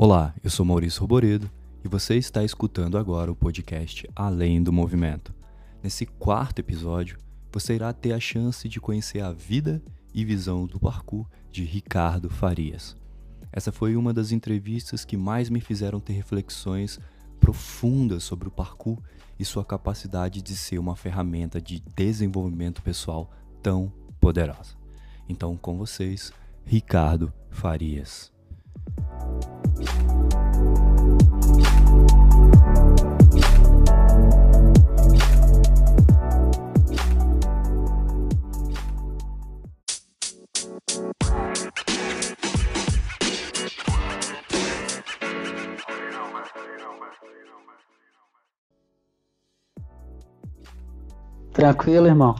Olá, eu sou Maurício Roboredo e você está escutando agora o podcast Além do Movimento. Nesse quarto episódio, você irá ter a chance de conhecer a vida e visão do parkour de Ricardo Farias. Essa foi uma das entrevistas que mais me fizeram ter reflexões profundas sobre o parkour e sua capacidade de ser uma ferramenta de desenvolvimento pessoal tão poderosa. Então, com vocês, Ricardo Farias. Tranquilo, irmão?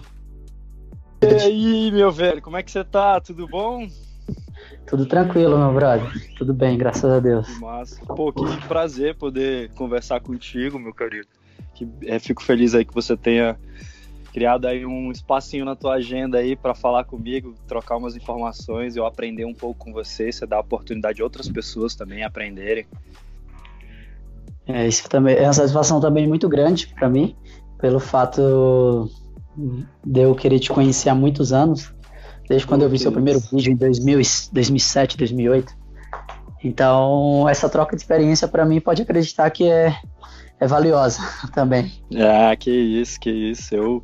E aí, meu velho, como é que você tá? Tudo bom? Tudo tranquilo, meu brother. Tudo bem, graças a Deus. Massa. Pô, que prazer poder conversar contigo, meu querido. Que, é, fico feliz aí que você tenha criado aí um espacinho na tua agenda aí para falar comigo, trocar umas informações, eu aprender um pouco com você, você dá a oportunidade de outras pessoas também aprenderem. É, isso também é uma satisfação também muito grande para mim pelo fato de eu querer te conhecer há muitos anos, desde quando eu vi seu primeiro vídeo em 2000, 2007, 2008. Então, essa troca de experiência para mim pode acreditar que é, é valiosa também. Ah, que isso, que isso. Eu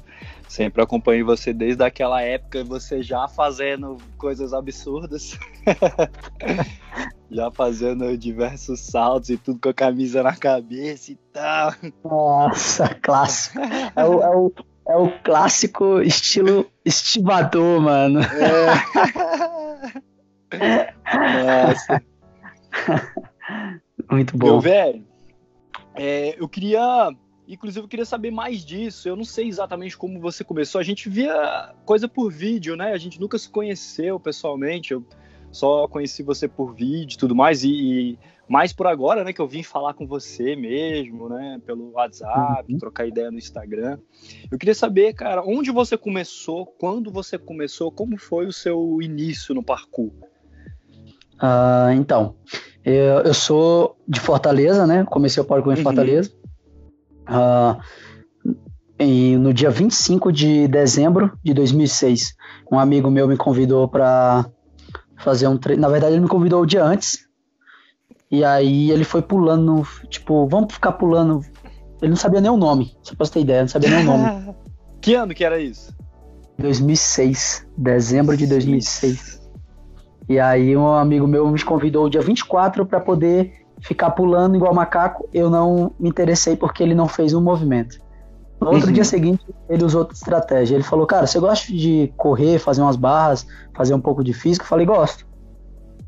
sempre acompanho você desde aquela época, você já fazendo coisas absurdas. já fazendo diversos saltos e tudo com a camisa na cabeça e tal. Nossa, clássico. É o, é o, é o clássico estilo estivador, mano. É. Nossa. Muito bom. Meu velho, é, eu queria. Inclusive, eu queria saber mais disso. Eu não sei exatamente como você começou. A gente via coisa por vídeo, né? A gente nunca se conheceu pessoalmente. Eu só conheci você por vídeo e tudo mais, e, e, mais por agora, né, que eu vim falar com você mesmo, né, pelo WhatsApp, uhum. trocar ideia no Instagram. Eu queria saber, cara, onde você começou, quando você começou, como foi o seu início no parkour? Uh, então, eu, eu, sou de Fortaleza, né, comecei o parkour em uhum. Fortaleza. Uh, e no dia 25 de dezembro de 2006, um amigo meu me convidou para fazer um treino. Na verdade, ele me convidou o dia antes. E aí ele foi pulando, tipo, vamos ficar pulando. Ele não sabia nem o nome, só pra você ter ideia, não sabia nem o nome. que ano que era isso? 2006, dezembro de 2006. E aí um amigo meu me convidou o dia 24 para poder ficar pulando igual macaco. Eu não me interessei porque ele não fez um movimento. No outro uhum. dia seguinte, ele usou outra estratégia. Ele falou, cara, você gosta de correr, fazer umas barras, fazer um pouco de físico? Eu falei, gosto.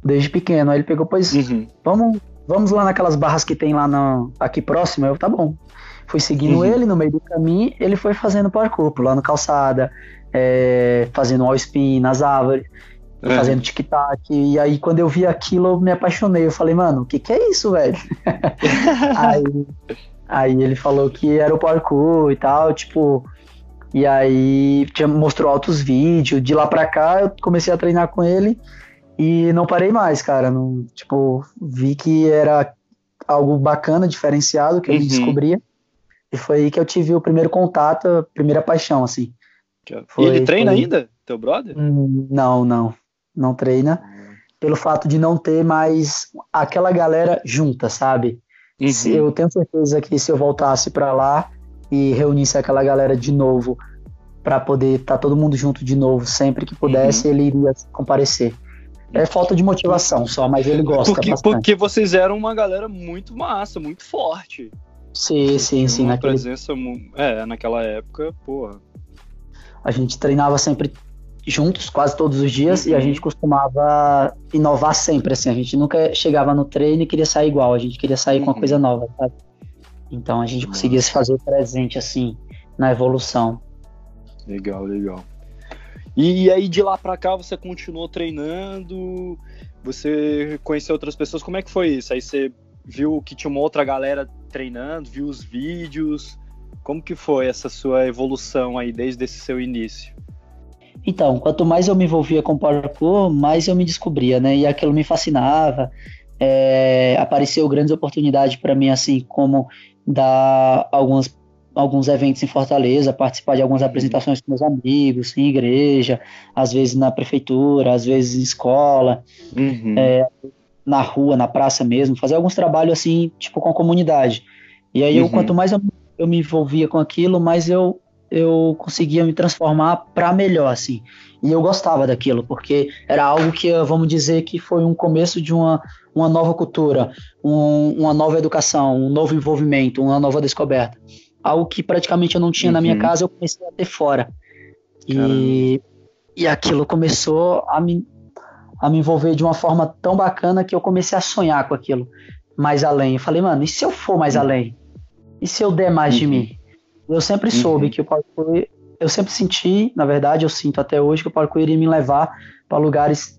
Desde pequeno. Aí ele pegou, pois, uhum. vamos, vamos lá naquelas barras que tem lá no, aqui próximo. Eu, tá bom. Fui seguindo uhum. ele no meio do caminho, ele foi fazendo parkour, no calçada, é, fazendo all spin nas árvores, é. fazendo tic-tac. E aí, quando eu vi aquilo, eu me apaixonei. Eu falei, mano, o que, que é isso, velho? aí Aí ele falou que era o parkour e tal, tipo. E aí tinha, mostrou altos vídeos. De lá pra cá eu comecei a treinar com ele e não parei mais, cara. Não, tipo, vi que era algo bacana, diferenciado, que eu uhum. descobria. E foi aí que eu tive o primeiro contato, a primeira paixão, assim. Foi, e ele treina foi... ainda, teu brother? Hum, não, não. Não treina. Uhum. Pelo fato de não ter mais aquela galera junta, sabe? Uhum. Eu tenho certeza que se eu voltasse para lá e reunisse aquela galera de novo para poder estar tá todo mundo junto de novo sempre que pudesse, uhum. ele iria comparecer. É falta de motivação só, mas ele gosta porque, bastante. Porque vocês eram uma galera muito massa, muito forte. Sim, sim, sim. Uma naquele... presença, é, naquela época, porra. A gente treinava sempre juntos quase todos os dias uhum. e a uhum. gente costumava inovar sempre, assim, a gente nunca chegava no treino e queria sair igual, a gente queria sair uhum. com uma uhum. coisa nova, sabe? Então a gente conseguia se fazer presente, assim, na evolução. Legal, legal. E aí de lá para cá você continuou treinando, você conheceu outras pessoas, como é que foi isso? Aí você viu que tinha uma outra galera treinando, viu os vídeos, como que foi essa sua evolução aí desde esse seu início? Então, quanto mais eu me envolvia com parkour, mais eu me descobria, né? E aquilo me fascinava. é, apareceu grandes oportunidades para mim, assim, como dar alguns, alguns eventos em Fortaleza, participar de algumas uhum. apresentações com meus amigos, em igreja, às vezes na prefeitura, às vezes em escola, uhum. é, na rua, na praça mesmo, fazer alguns trabalhos assim, tipo, com a comunidade. E aí, eu, uhum. quanto mais eu, eu me envolvia com aquilo, mais eu eu conseguia me transformar para melhor, assim. E eu gostava daquilo, porque era algo que, vamos dizer, que foi um começo de uma, uma nova cultura, um, uma nova educação, um novo envolvimento, uma nova descoberta. Algo que praticamente eu não tinha uhum. na minha uhum. casa, eu comecei a ter fora. E, e aquilo começou a me, a me envolver de uma forma tão bacana que eu comecei a sonhar com aquilo mais além. Eu falei, mano, e se eu for mais uhum. além? E se eu der mais uhum. de mim? Eu sempre soube uhum. que o parkour, eu sempre senti, na verdade, eu sinto até hoje que o parkour iria me levar para lugares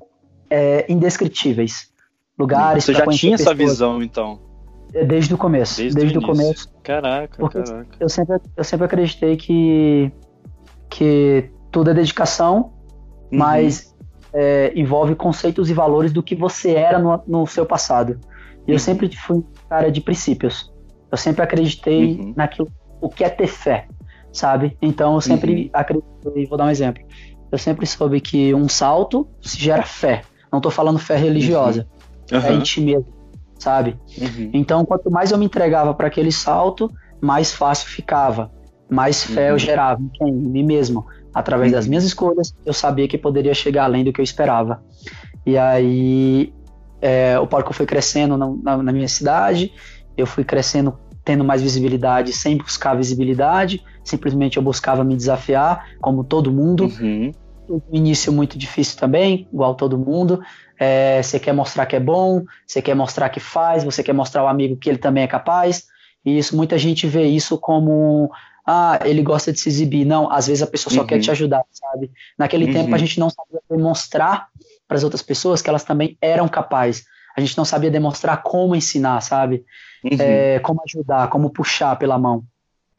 é, indescritíveis. Lugares. Você já tinha pessoas. essa visão, então? É, desde o começo. Desde, desde o, começo. Caraca, porque caraca. Eu sempre, eu sempre acreditei que, que tudo é dedicação, uhum. mas é, envolve conceitos e valores do que você era no, no seu passado. E uhum. eu sempre fui um cara de princípios. Eu sempre acreditei uhum. naquilo o que é ter fé, sabe? Então eu sempre uhum. acreditei, vou dar um exemplo. Eu sempre soube que um salto se gera fé. Não estou falando fé religiosa, uhum. é em ti mesmo, sabe? Uhum. Então quanto mais eu me entregava para aquele salto, mais fácil ficava, mais fé eu uhum. gerava em, mim mesmo. Através das uhum. minhas escolhas, eu sabia que poderia chegar além do que eu esperava. E aí é, o parkour foi crescendo na, na, na minha cidade, eu fui crescendo tendo mais visibilidade sem buscar visibilidade, simplesmente eu buscava me desafiar, como todo mundo. Uhum. No início muito difícil também, igual todo mundo. É, você quer mostrar que é bom, você quer mostrar que faz, você quer mostrar ao amigo que ele também é capaz. E isso, muita gente vê isso como ah, ele gosta de se exibir. Não, às vezes a pessoa só uhum. quer te ajudar, sabe? Naquele uhum. tempo a gente não sabia demonstrar para as outras pessoas que elas também eram capazes. A gente não sabia demonstrar como ensinar, sabe? uhum. é, como ajudar, como puxar pela mão.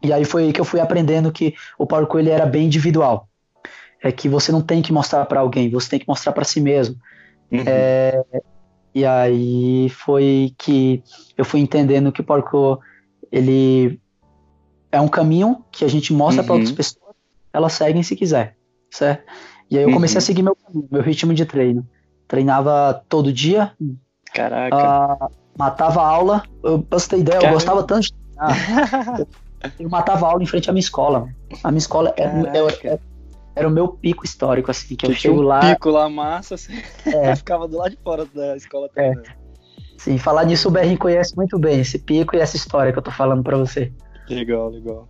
E aí foi aí que eu fui aprendendo que o parkour ele era bem individual. É que você não tem que mostrar para alguém, você tem que mostrar para si mesmo. Uhum. É, e aí foi que eu fui entendendo que o parkour ele é um caminho que a gente mostra uhum. para outras pessoas, elas seguem se quiser, certo? E aí eu comecei a uhum. seguir meu caminho, meu ritmo de treino. Treinava todo dia. Caraca. Uh, matava a aula. Eu, pra você ter ideia, Caramba. eu gostava tanto de treinar. eu matava a aula em frente à minha escola. A minha escola era, era, era, o meu pico histórico, assim, que eu chego lá. pico lá massa, assim. É. ficava do lado de fora da escola É. Sim, falar nisso o Berrin conhece muito bem, esse pico e essa história que eu tô falando para você. Legal, legal.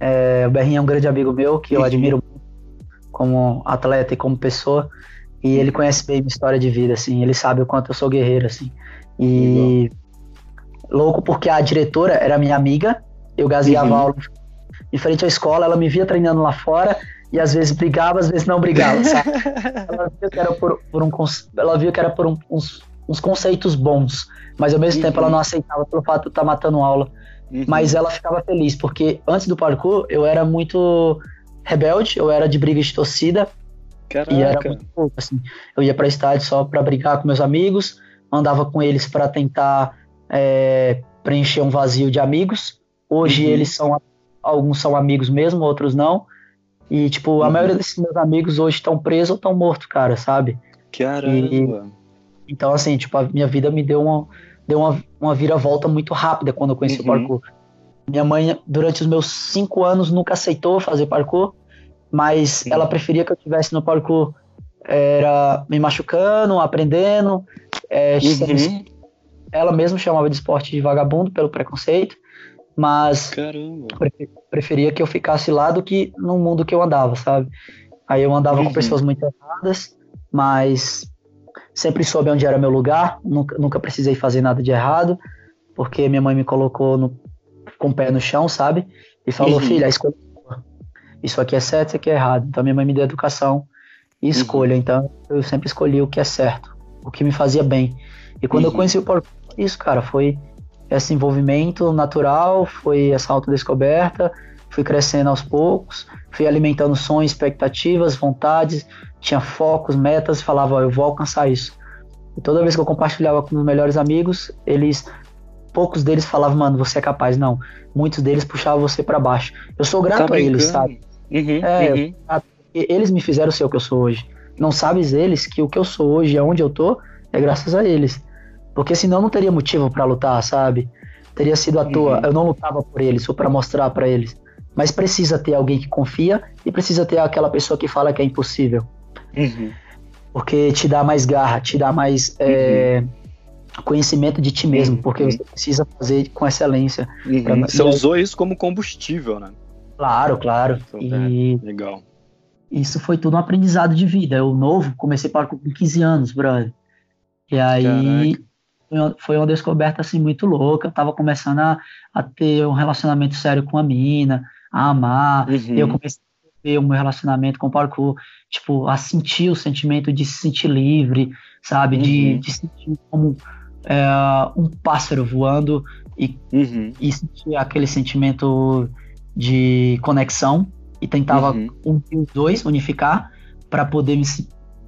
É, o Berrin é um grande amigo meu que eu admiro como atleta e como pessoa. E ele conhece bem minha história de vida, assim. Ele sabe o quanto eu sou guerreiro, assim. E louco porque a diretora era minha amiga, eu gazeava uhum. aula em frente à escola, ela me via treinando lá fora e às vezes brigava, às vezes não brigava, sabe? ela via que era por, por um ela via que era por um, uns, uns conceitos bons, mas ao mesmo uhum. tempo ela não aceitava pelo fato de eu estar matando aula. Uhum. Mas ela ficava feliz, porque antes do parkour eu era muito rebelde, eu era de briga de torcida. Caraca. E era muito pouco, assim. Eu ia pra estádio só pra brigar com meus amigos, andava com eles para tentar é, preencher um vazio de amigos. Hoje uhum. eles são alguns são amigos mesmo, outros não. E tipo, a uhum. maioria desses meus amigos hoje estão presos ou estão mortos, cara, sabe? Caramba. E, então assim, tipo, a minha vida me deu uma deu uma, uma viravolta muito rápida quando eu conheci uhum. o parkour. Minha mãe, durante os meus cinco anos, nunca aceitou fazer parkour, mas ela preferia que eu estivesse no parkour era me machucando, aprendendo, é, uhum. Ela mesma chamava de esporte de vagabundo pelo preconceito, mas preferia que eu ficasse lá do que no mundo que eu andava, sabe? Aí eu andava uhum. com pessoas muito erradas, mas sempre soube onde era meu lugar, nunca, nunca precisei fazer nada de errado, porque minha mãe me colocou no, com o pé no chão, sabe? E falou, uhum. filha, escolha isso aqui é certo, isso aqui é errado. Então minha mãe me deu educação e escolha. Uhum. Então eu sempre escolhi o que é certo o que me fazia bem. E quando uhum. eu conheci o parkour, isso, cara, foi esse envolvimento natural, foi essa autodescoberta, fui crescendo aos poucos, fui alimentando sonhos, expectativas, vontades, tinha focos, metas, falava, ó, eu vou alcançar isso. E toda vez que eu compartilhava com meus melhores amigos, eles poucos deles falavam, mano, você é capaz. Não, muitos deles puxavam você para baixo. Eu sou grato tá a eles, sabe? Uhum, é, uhum. eles me fizeram ser o que eu sou hoje. Não sabes eles que o que eu sou hoje, aonde eu tô, é graças a eles. Porque senão não teria motivo para lutar, sabe? Teria sido à toa. Uhum. Eu não lutava por eles ou para mostrar para eles. Mas precisa ter alguém que confia e precisa ter aquela pessoa que fala que é impossível. Uhum. Porque te dá mais garra, te dá mais é, conhecimento de ti mesmo, porque você precisa fazer com excelência. Pra... Você usou isso como combustível, né? Claro, claro. Então, e... É, legal. Isso foi tudo um aprendizado de vida. Eu novo, comecei para com 15 anos, brother. E aí foi uma descoberta assim muito louca. Eu tava começando a, a ter um relacionamento sério com a mina, a amar. Uhum. Eu comecei a ter o meu relacionamento com o parkour, tipo, a sentir o sentimento de se sentir livre, sabe? Uhum. De, de sentir como é, um pássaro voando e, uhum. e sentir aquele sentimento de conexão e tentava uhum. os dois, unificar, para poder me,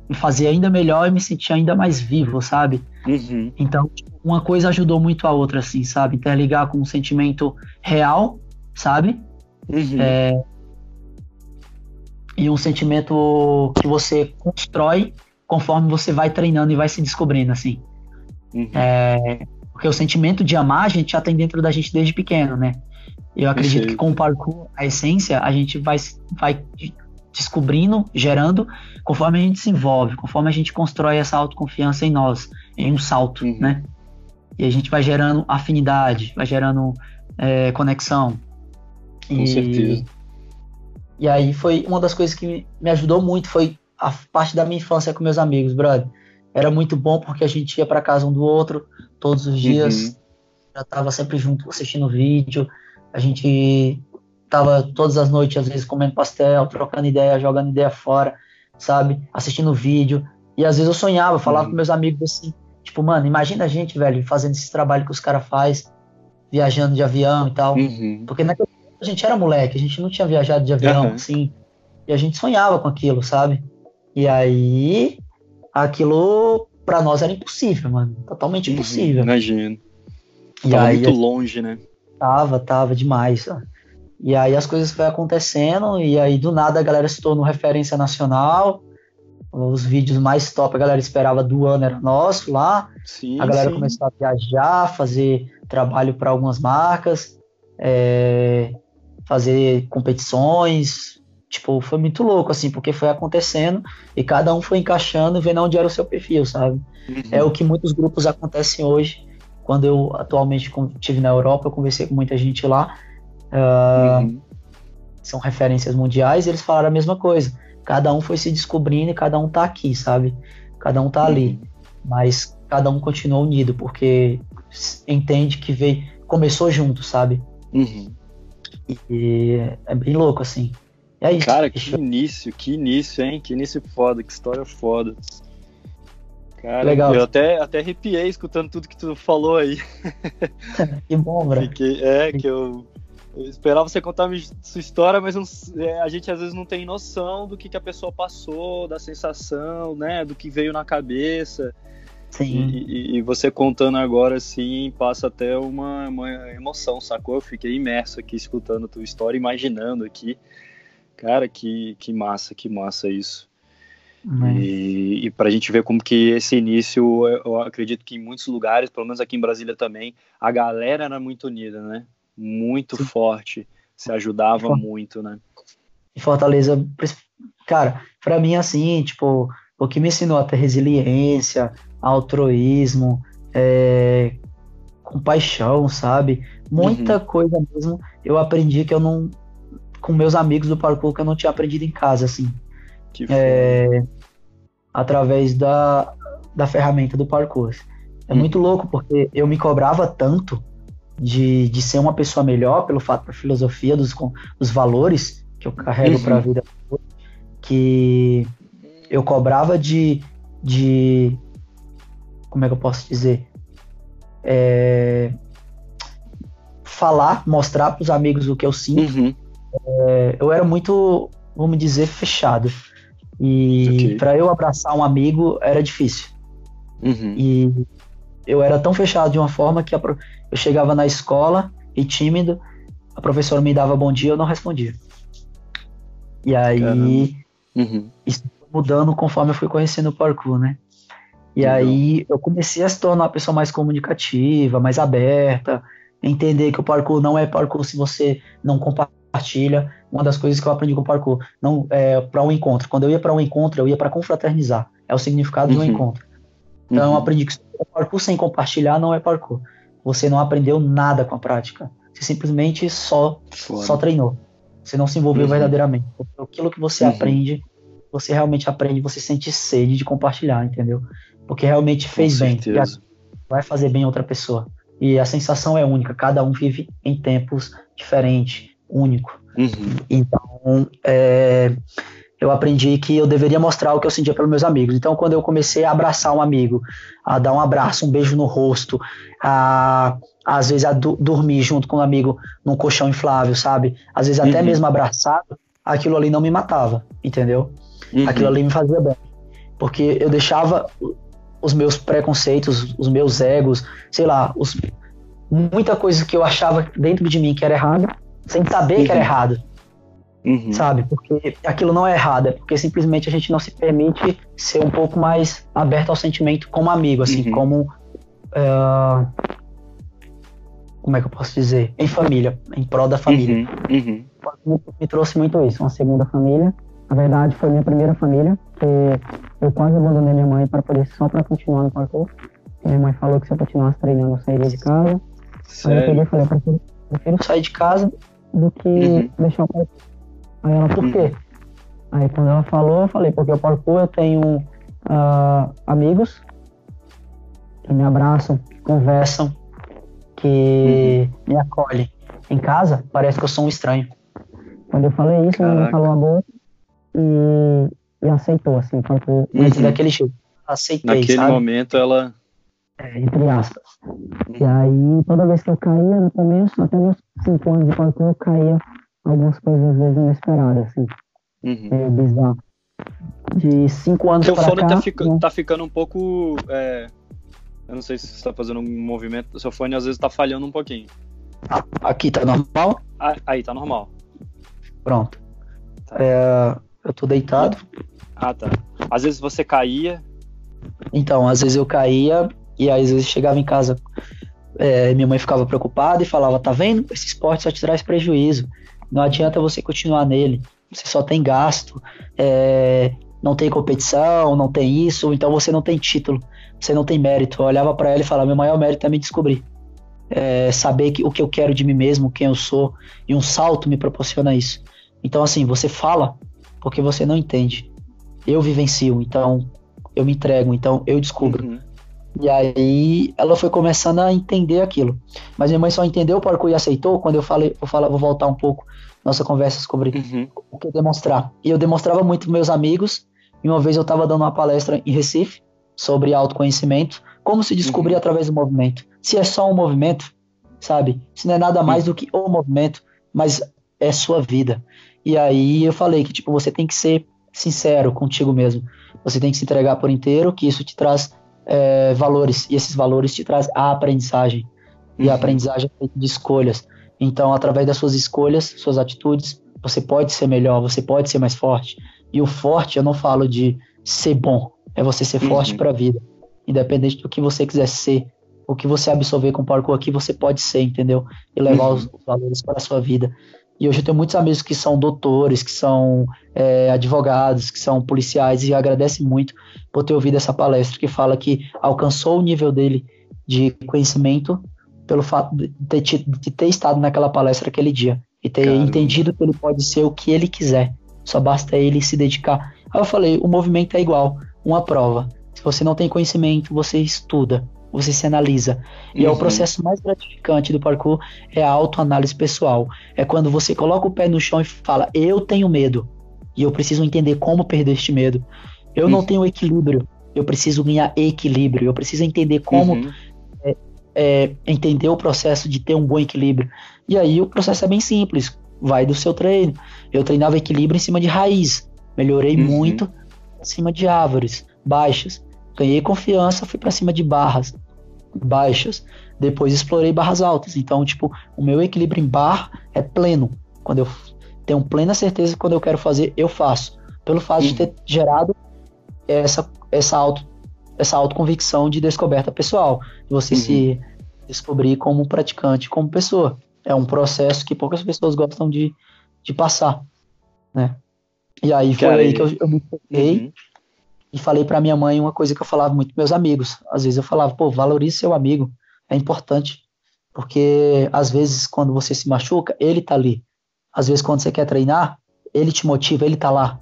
me, fazer ainda melhor e me sentir ainda mais vivo, sabe? Uhum. Então, uma coisa ajudou muito a outra, assim, sabe? Interligar com um sentimento real, sabe? Uhum. É, e um sentimento que você constrói conforme você vai treinando e vai se descobrindo, assim. Uhum. É, porque o sentimento de amar a gente já tem dentro da gente desde pequeno, né? Eu acredito que com o parkour, a essência, a gente vai, vai descobrindo, gerando, conforme a gente se envolve, conforme a gente constrói essa autoconfiança em nós, em um salto, uhum. né? E a gente vai gerando afinidade, vai gerando é, conexão. Com e, certeza. E aí foi uma das coisas que me ajudou muito, foi a parte da minha infância com meus amigos, brother. Era muito bom porque a gente ia para casa um do outro todos os dias, uhum. já tava sempre junto assistindo vídeo, a gente tava todas as noites, às vezes, comendo pastel, trocando ideia, jogando ideia fora, sabe? Assistindo vídeo. E às vezes eu sonhava, falava uhum. com meus amigos assim, tipo, mano, imagina a gente, velho, fazendo esse trabalho que os caras faz, viajando de avião e tal. Uhum. Porque naquele a gente era moleque, a gente não tinha viajado de avião, uhum. assim. E a gente sonhava com aquilo, sabe? E aí, aquilo para nós era impossível, mano. Totalmente uhum, impossível. Imagino. E tava aí, muito longe, né? Tava, tava demais. E aí as coisas foram acontecendo, e aí do nada a galera se tornou referência nacional. Os vídeos mais top a galera esperava do ano era nosso lá. Sim, a galera sim. começou a viajar, fazer trabalho para algumas marcas, é, fazer competições, Tipo, foi muito louco, assim, porque foi acontecendo e cada um foi encaixando, vendo onde era o seu perfil, sabe? Uhum. É o que muitos grupos acontecem hoje. Quando eu atualmente estive na Europa, eu conversei com muita gente lá. Uh, uhum. São referências mundiais e eles falaram a mesma coisa. Cada um foi se descobrindo e cada um tá aqui, sabe? Cada um tá uhum. ali. Mas cada um continua unido, porque entende que veio, começou junto, sabe? Uhum. E, é bem louco, assim. É isso. Cara, que início, que início, hein? Que início foda, que história foda. Cara, Legal. eu até, até arrepiei escutando tudo que tu falou aí. que bom, bro. Fiquei, é, que eu, eu, esperava você contar sua história, mas não, é, a gente às vezes não tem noção do que, que a pessoa passou, da sensação, né? Do que veio na cabeça. Sim. E, e, você contando agora, assim, passa até uma, uma emoção, sacou? Eu fiquei imerso aqui escutando a tua história, imaginando aqui. Cara, que, que massa, que massa isso. Uhum. E, e para a gente ver como que esse início, eu acredito que em muitos lugares, pelo menos aqui em Brasília também, a galera era muito unida, né? Muito Sim. forte, se ajudava muito, né? Em Fortaleza, cara, para mim assim, tipo, o que me ensinou a ter resiliência, altruísmo, é, compaixão, sabe? Muita uhum. coisa mesmo eu aprendi que eu não, com meus amigos do parkour que eu não tinha aprendido em casa, assim. É, através da, da ferramenta do parkour. É hum. muito louco, porque eu me cobrava tanto de, de ser uma pessoa melhor pelo fato da filosofia, dos, dos valores que eu carrego uhum. para a vida, que eu cobrava de, de. Como é que eu posso dizer? É, falar, mostrar para os amigos o que eu sinto. Uhum é, eu era muito, vamos dizer, fechado. E okay. para eu abraçar um amigo era difícil. Uhum. E eu era tão fechado de uma forma que a, eu chegava na escola e tímido, a professora me dava bom dia, eu não respondia. E aí, uhum. isso mudando conforme eu fui conhecendo o parkour, né? E uhum. aí eu comecei a se tornar uma pessoa mais comunicativa, mais aberta, entender que o parkour não é parkour se você não compartilha. Uma das coisas que eu aprendi com o parkour, não é para um encontro. Quando eu ia para um encontro, eu ia para confraternizar. É o significado uhum. de um uhum. encontro. Então uhum. eu aprendi que parkour sem compartilhar não é parkour. Você não aprendeu nada com a prática. Você simplesmente só só treinou. Você não se envolveu uhum. verdadeiramente. Aquilo que você uhum. aprende, você realmente aprende, você sente sede de compartilhar, entendeu? Porque realmente fez bem. Vai fazer bem a outra pessoa. E a sensação é única, cada um vive em tempos diferentes, único. Uhum. Então, é, eu aprendi que eu deveria mostrar o que eu sentia pelos meus amigos. Então, quando eu comecei a abraçar um amigo, a dar um abraço, um beijo no rosto, a às vezes a do, dormir junto com um amigo num colchão inflável, sabe? Às vezes até uhum. mesmo abraçado, aquilo ali não me matava, entendeu? Uhum. Aquilo ali me fazia bem. Porque eu deixava os meus preconceitos, os meus egos, sei lá, os, muita coisa que eu achava dentro de mim que era errado, sem saber uhum. que era uhum. errado. Uhum. Sabe? Porque aquilo não é errado, é porque simplesmente a gente não se permite ser um pouco mais aberto ao sentimento como amigo, assim, uhum. como. Uh, como é que eu posso dizer? Em família, em prol da família. Uhum. Me, me trouxe muito isso, uma segunda família. Na verdade, foi minha primeira família, que eu quase abandonei minha mãe para poder só para continuar no parkour. Minha mãe falou que se eu continuasse treinando, eu sairia de casa. Sério? Aí eu peguei e falei, prefiro, prefiro sair de casa do que uhum. deixar o parkour. Aí ela, por quê? Aí quando ela falou, eu falei, porque o parkour eu tenho uh, amigos que me abraçam, que conversam, que uhum. me acolhem. Em casa, parece que eu sou um estranho. Quando eu falei isso, ela falou a boca e, e aceitou, assim, parkour, mas uhum. daquele jeito. Aceitei, Naquele sabe? momento ela... É, entre aspas. E aí, toda vez que eu caía, no começo, até meus 5 anos de parkour, eu caía algumas coisas às vezes inesperadas, assim. Uhum. É bizarro. De cinco anos Seu fone tá, fica, né? tá, ficando um pouco. É, eu não sei se você tá fazendo um movimento. Seu fone às vezes tá falhando um pouquinho. Aqui tá normal? Ah, aí tá normal. Pronto. Tá. É, eu tô deitado. Ah, tá. Às vezes você caía. Então, às vezes eu caía e aí, às vezes chegava em casa, é, minha mãe ficava preocupada e falava: tá vendo? Esse esporte só te traz prejuízo. Não adianta você continuar nele. Você só tem gasto, é, não tem competição, não tem isso, então você não tem título, você não tem mérito. Eu olhava para ela e falava: meu maior mérito é me descobrir. É, saber que, o que eu quero de mim mesmo, quem eu sou, e um salto me proporciona isso. Então, assim, você fala porque você não entende. Eu vivencio, então eu me entrego, então eu descubro. Uhum. E aí ela foi começando a entender aquilo. Mas minha mãe só entendeu o parkour e aceitou quando eu falei, vou, falar, vou voltar um pouco nossa conversa sobre uhum. o que demonstrar. E eu demonstrava muito para meus amigos. E uma vez eu estava dando uma palestra em Recife sobre autoconhecimento, como se descobrir uhum. através do movimento. Se é só um movimento, sabe? Se não é nada mais uhum. do que o movimento, mas é sua vida. E aí eu falei que tipo você tem que ser sincero contigo mesmo. Você tem que se entregar por inteiro, que isso te traz é, valores, e esses valores te trazem a aprendizagem. E a uhum. aprendizagem é de escolhas. Então, através das suas escolhas, suas atitudes, você pode ser melhor, você pode ser mais forte. E o forte, eu não falo de ser bom, é você ser uhum. forte para a vida. Independente do que você quiser ser, o que você absorver com o parkour aqui, você pode ser, entendeu? E levar uhum. os valores para a sua vida. E hoje eu tenho muitos amigos que são doutores, que são é, advogados, que são policiais, e agradecem muito por ter ouvido essa palestra, que fala que alcançou o nível dele de conhecimento pelo fato de ter, de ter estado naquela palestra aquele dia e ter Caramba. entendido que ele pode ser o que ele quiser. Só basta ele se dedicar. Aí eu falei, o movimento é igual, uma prova. Se você não tem conhecimento, você estuda, você se analisa. E uhum. é o uhum. processo mais gratificante do parkour é a autoanálise pessoal. É quando você coloca o pé no chão e fala: "Eu tenho medo e eu preciso entender como perder este medo. Eu uhum. não tenho equilíbrio, eu preciso ganhar equilíbrio. Eu preciso entender como uhum. é, é, entender o processo de ter um bom equilíbrio. E aí o processo é bem simples, vai do seu treino. Eu treinava equilíbrio em cima de raiz, melhorei uhum. muito em cima de árvores baixas. ganhei confiança, fui para cima de barras baixas, depois explorei barras altas. Então, tipo, o meu equilíbrio em barra é pleno. Quando eu tenho plena certeza que quando eu quero fazer, eu faço. Pelo fato uhum. de ter gerado essa, essa, auto, essa autoconvicção de descoberta pessoal. De você uhum. se descobrir como praticante, como pessoa. É um processo que poucas pessoas gostam de, de passar, né? E aí foi Cara, aí que eu, eu me foquei uhum. E falei para minha mãe uma coisa que eu falava muito com meus amigos. Às vezes eu falava, pô, valorize seu amigo, é importante. Porque às vezes quando você se machuca, ele tá ali. Às vezes quando você quer treinar, ele te motiva, ele tá lá.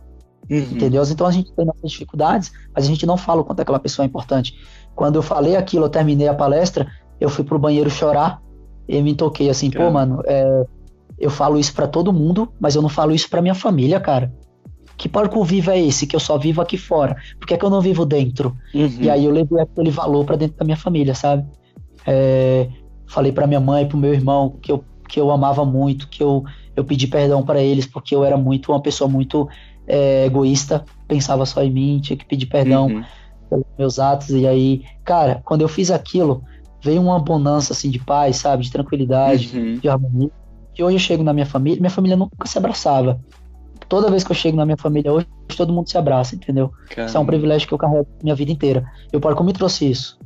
Uhum. Entendeu? Então a gente tem nossas dificuldades, mas a gente não fala o quanto aquela pessoa é importante. Quando eu falei aquilo, eu terminei a palestra, eu fui pro banheiro chorar e me toquei assim, pô, mano, é, eu falo isso para todo mundo, mas eu não falo isso para minha família, cara. Que parkour vivo é esse que eu só vivo aqui fora? Por que, é que eu não vivo dentro? Uhum. E aí eu levei aquele valor para dentro da minha família, sabe? É, falei para minha mãe, pro meu irmão que eu, que eu amava muito, que eu, eu pedi perdão para eles porque eu era muito uma pessoa muito é, egoísta, pensava só em mim, tinha que pedir perdão uhum. pelos meus atos. E aí, cara, quando eu fiz aquilo, veio uma bonança assim de paz, sabe, de tranquilidade, uhum. de harmonia. E hoje eu chego na minha família, minha família nunca se abraçava. Toda vez que eu chego na minha família hoje, todo mundo se abraça, entendeu? Caramba. Isso é um privilégio que eu carrego minha vida inteira. Eu paro como me trouxe isso.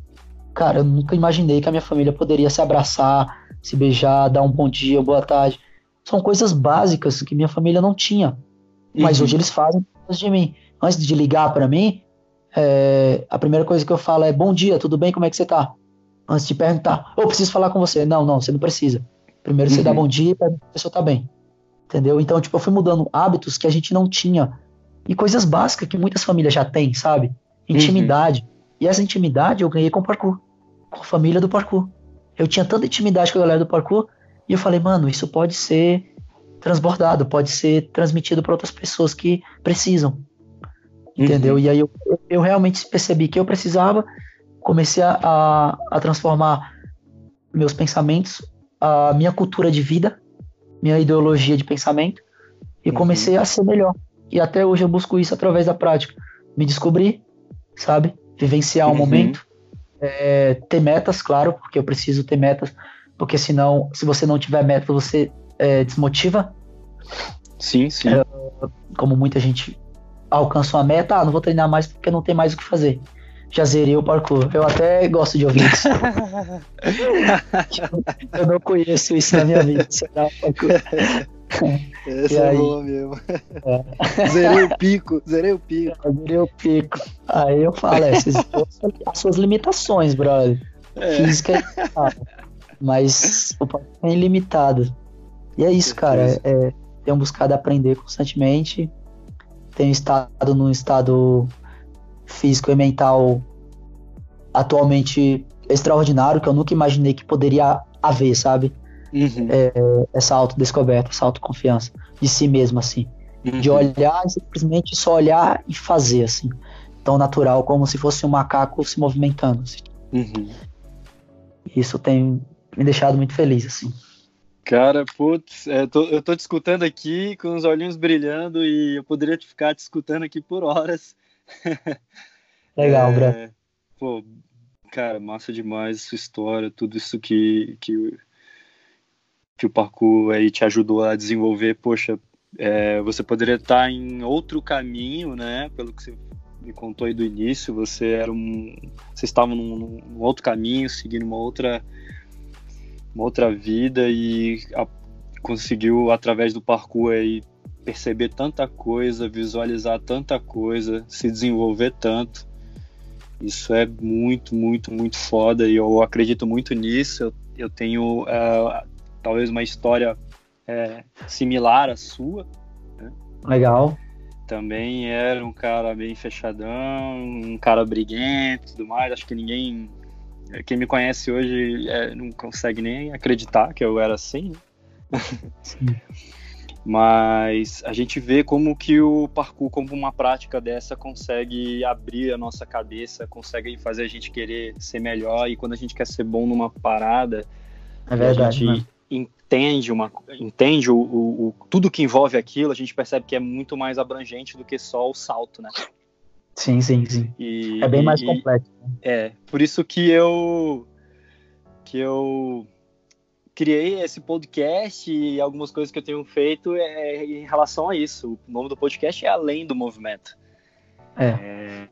Cara, eu nunca imaginei que a minha família poderia se abraçar, se beijar, dar um bom dia, boa tarde. São coisas básicas que minha família não tinha. Mas uhum. hoje eles fazem de mim. Antes de ligar para mim, é, a primeira coisa que eu falo é bom dia, tudo bem? Como é que você tá? Antes de perguntar, eu preciso falar com você. Não, não, você não precisa. Primeiro você dá uhum. bom dia e pergunta se a pessoa tá bem. Entendeu? Então, tipo, eu fui mudando hábitos que a gente não tinha. E coisas básicas que muitas famílias já têm, sabe? Intimidade. Uhum. E essa intimidade eu ganhei com o parkour. Com a família do parkour. Eu tinha tanta intimidade com a galera do parkour. E eu falei, mano, isso pode ser transbordado, pode ser transmitido para outras pessoas que precisam. Entendeu? Uhum. E aí eu, eu realmente percebi que eu precisava, comecei a, a, a transformar meus pensamentos, a minha cultura de vida, minha ideologia de pensamento, e uhum. comecei a ser melhor. E até hoje eu busco isso através da prática. Me descobrir, sabe? Vivenciar o um uhum. momento, é, ter metas, claro, porque eu preciso ter metas, porque senão, se você não tiver meta, você é, desmotiva. Sim, sim. É, como muita gente alcança uma meta, ah, não vou treinar mais porque não tem mais o que fazer. Já zerei o parkour. Eu até gosto de ouvir isso. eu não conheço isso na minha vida. Zerar o parkour. Essa é aí, boa mesmo. É. Zerei o pico, zerei o pico. zerei o pico. Aí eu falo, é, essas as suas limitações, brother. É. Física é mas o parkour é ilimitado. E é isso, cara. É, tenho buscado aprender constantemente. Tenho estado num estado físico e mental atualmente extraordinário, que eu nunca imaginei que poderia haver, sabe? Uhum. É, essa autodescoberta, essa autoconfiança de si mesmo, assim. Uhum. De olhar e simplesmente só olhar e fazer, assim. Tão natural, como se fosse um macaco se movimentando. Assim. Uhum. Isso tem me deixado muito feliz, assim. Cara, putz, é, tô, eu tô te escutando aqui com os olhinhos brilhando e eu poderia ficar te escutando aqui por horas. Legal, é, Pô, cara, massa demais sua história, tudo isso que, que, que o parkour aí te ajudou a desenvolver. Poxa, é, você poderia estar em outro caminho, né? Pelo que você me contou aí do início, você era um, você estava num, num outro caminho, seguindo uma outra uma outra vida e a, conseguiu através do parkour aí perceber tanta coisa, visualizar tanta coisa, se desenvolver tanto. Isso é muito, muito, muito foda e eu acredito muito nisso. Eu, eu tenho uh, talvez uma história é, similar à sua. Né? Legal. Também era um cara bem fechadão, um cara briguento e tudo mais. Acho que ninguém quem me conhece hoje é, não consegue nem acreditar que eu era assim. Né? Mas a gente vê como que o parkour, como uma prática dessa, consegue abrir a nossa cabeça, consegue fazer a gente querer ser melhor. E quando a gente quer ser bom numa parada, é verdade, a gente né? entende, uma, entende o, o, o, tudo que envolve aquilo, a gente percebe que é muito mais abrangente do que só o salto, né? Sim, sim, sim. E, é bem mais complexo. Né? É, por isso que eu que eu criei esse podcast e algumas coisas que eu tenho feito é em relação a isso. O nome do podcast é Além do Movimento. É.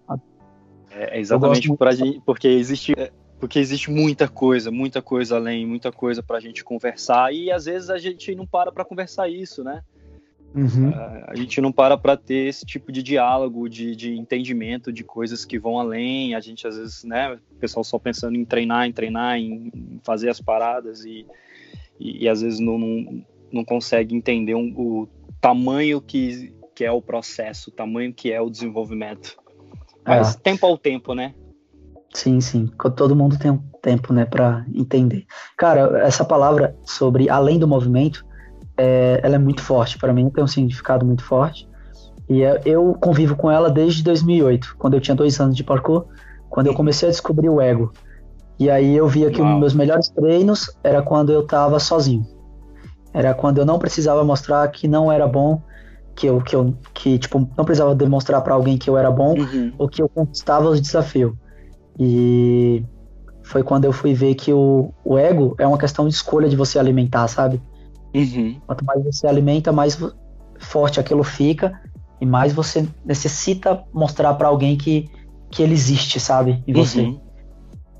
É, é exatamente por gente, porque existe porque existe muita coisa, muita coisa além, muita coisa para a gente conversar e às vezes a gente não para para conversar isso, né? Uhum. A gente não para para ter esse tipo de diálogo, de, de entendimento de coisas que vão além. A gente às vezes, né, o pessoal só pensando em treinar, em treinar, em fazer as paradas e, e, e às vezes não, não, não consegue entender um, o tamanho que, que é o processo, o tamanho que é o desenvolvimento. Mas é. tempo ao tempo, né? Sim, sim. Todo mundo tem um tempo, né, para entender. Cara, essa palavra sobre além do movimento, é, ela é muito forte. Para mim, tem um significado muito forte. E é, eu convivo com ela desde 2008, quando eu tinha dois anos de parkour, quando eu comecei a descobrir o ego. E aí eu via que Uau. os meus melhores treinos era quando eu estava sozinho. Era quando eu não precisava mostrar que não era bom, que eu que eu que tipo não precisava demonstrar para alguém que eu era bom uhum. ou que eu conquistava os desafios. E foi quando eu fui ver que o, o ego é uma questão de escolha de você alimentar, sabe? Uhum. Quanto mais você alimenta, mais forte aquilo fica e mais você necessita mostrar para alguém que, que ele existe, sabe? Em você. Uhum.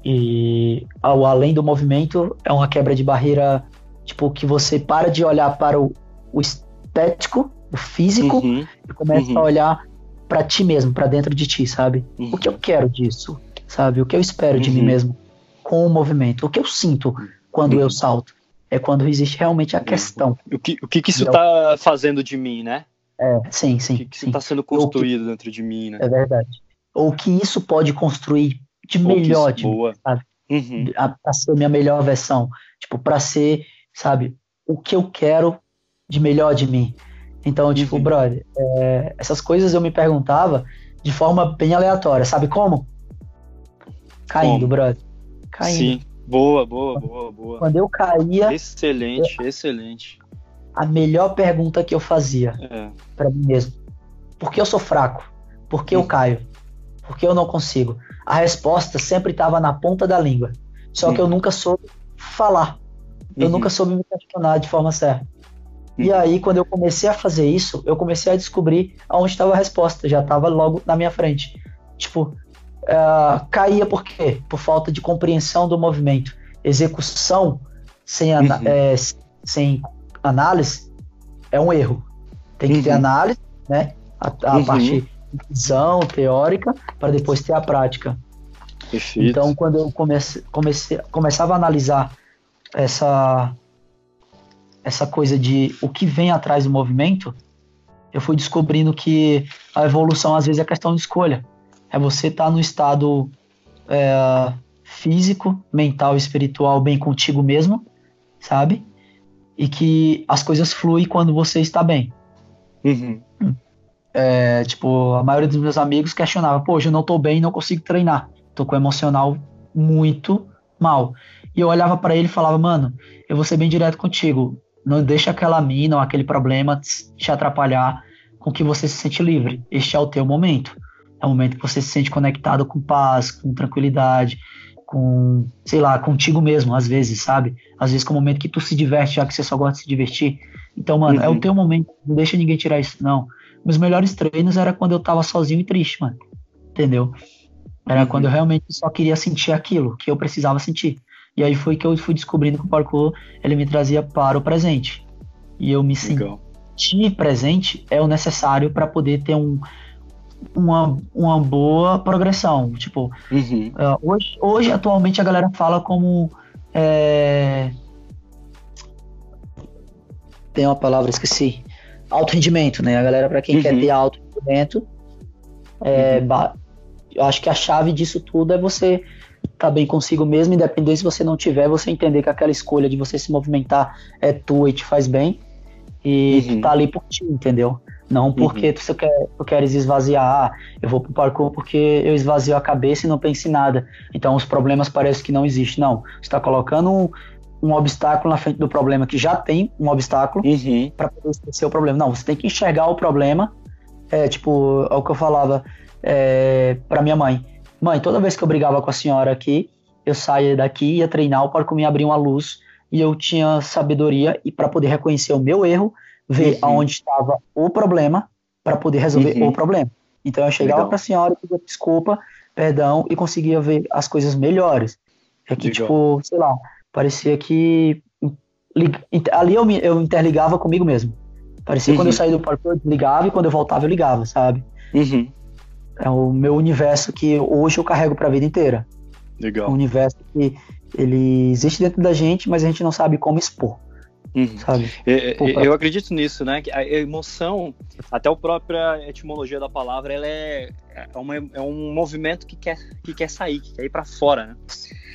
E ao além do movimento é uma quebra de barreira, tipo, que você para de olhar para o, o estético, o físico, uhum. e começa a uhum. olhar para ti mesmo, para dentro de ti, sabe? O que eu quero disso? sabe? O que eu espero de mim uhum. mesmo com o movimento, o que eu sinto quando eu uhum. salto. É quando existe realmente a questão. O que, o que, que isso está fazendo de mim, né? É, sim, sim. O que, que está sendo construído que, dentro de mim, né? É verdade. Ou que isso pode construir de Ou melhor de boa. mim, sabe? Uhum. Para ser minha melhor versão. Tipo, para ser, sabe, o que eu quero de melhor de mim. Então, tipo, uhum. brother, é, essas coisas eu me perguntava de forma bem aleatória. Sabe como? Caindo, Como? brother. Caindo. Sim, boa, boa, boa, boa. Quando eu caía. Excelente, eu... excelente. A melhor pergunta que eu fazia é. para mim mesmo: por que eu sou fraco? Por que eu hum. caio? Por que eu não consigo? A resposta sempre estava na ponta da língua. Só que eu hum. nunca soube falar. Eu uhum. nunca soube me questionar de forma certa. E uhum. aí, quando eu comecei a fazer isso, eu comecei a descobrir aonde estava a resposta. Já estava logo na minha frente. Tipo, uh, caía por quê? Por falta de compreensão do movimento. Execução sem, uhum. é, sem análise é um erro. Tem que uhum. ter análise, né? A, a uhum. parte visão teórica para depois ter a prática. Perfeito. Então, quando eu comece, comecei, começava a analisar essa essa coisa de o que vem atrás do movimento, eu fui descobrindo que a evolução às vezes é questão de escolha é você estar tá no estado é, físico, mental e espiritual bem contigo mesmo, sabe? E que as coisas fluem quando você está bem. Uhum. É, tipo, a maioria dos meus amigos questionava, pô, hoje eu não tô bem, não consigo treinar. Tô com o emocional muito mal. E eu olhava para ele e falava, mano, eu vou ser bem direto contigo. Não deixa aquela mina ou aquele problema te atrapalhar com que você se sente livre. Este é o teu momento. É um momento que você se sente conectado com paz, com tranquilidade, com, sei lá, contigo mesmo, às vezes, sabe? Às vezes com o momento que tu se diverte, já que você só gosta de se divertir. Então, mano, uhum. é o uhum. teu momento, não deixa ninguém tirar isso, não. Meus melhores treinos era quando eu tava sozinho e triste, mano. Entendeu? Era uhum. quando eu realmente só queria sentir aquilo que eu precisava sentir. E aí foi que eu fui descobrindo que o parkour, ele me trazia para o presente. E eu me Legal. sentir presente é o necessário para poder ter um, uma, uma boa progressão. Tipo, uhum. uh, hoje, hoje, atualmente, a galera fala como. É... Tem uma palavra, esqueci. Alto rendimento, né? A galera, para quem uhum. quer ter alto rendimento, é, uhum. eu acho que a chave disso tudo é você estar tá bem consigo mesmo, independente se você não tiver, você entender que aquela escolha de você se movimentar é tua e te faz bem, e uhum. tu tá ali por ti, entendeu? Não porque uhum. tu, quer, tu queres esvaziar, ah, eu vou pro parkour porque eu esvazio a cabeça e não penso em nada. Então os problemas parecem que não existem. Não, você está colocando um, obstáculo na frente do problema que já tem um obstáculo uhum. para poder esquecer o problema. Não, você tem que enxergar o problema. É tipo, é o que eu falava. é, para minha mãe: Mãe, toda vez que eu brigava com a senhora aqui, eu saía daqui, ia treinar, o parkour me abria uma luz e eu tinha sabedoria e para poder reconhecer o meu erro, ver uhum. aonde estava o problema para poder resolver uhum. o problema. Então eu chegava para a senhora, pedia desculpa, perdão e conseguia ver as coisas melhores. É que Legal. tipo, sei lá, parecia que ali eu, me, eu interligava comigo mesmo. Parecia uhum. quando eu uhum. saía do parkour eu desligava e quando eu voltava eu ligava, sabe? Uhum. É o meu universo que hoje eu carrego para a vida inteira. Legal. Um universo que ele existe dentro da gente, mas a gente não sabe como expor. Uhum. Sabe? Eu, Pô, pra... eu acredito nisso, né? A emoção, até a própria etimologia da palavra, ela é, é, uma, é um movimento que quer, que quer sair, que quer ir para fora, né?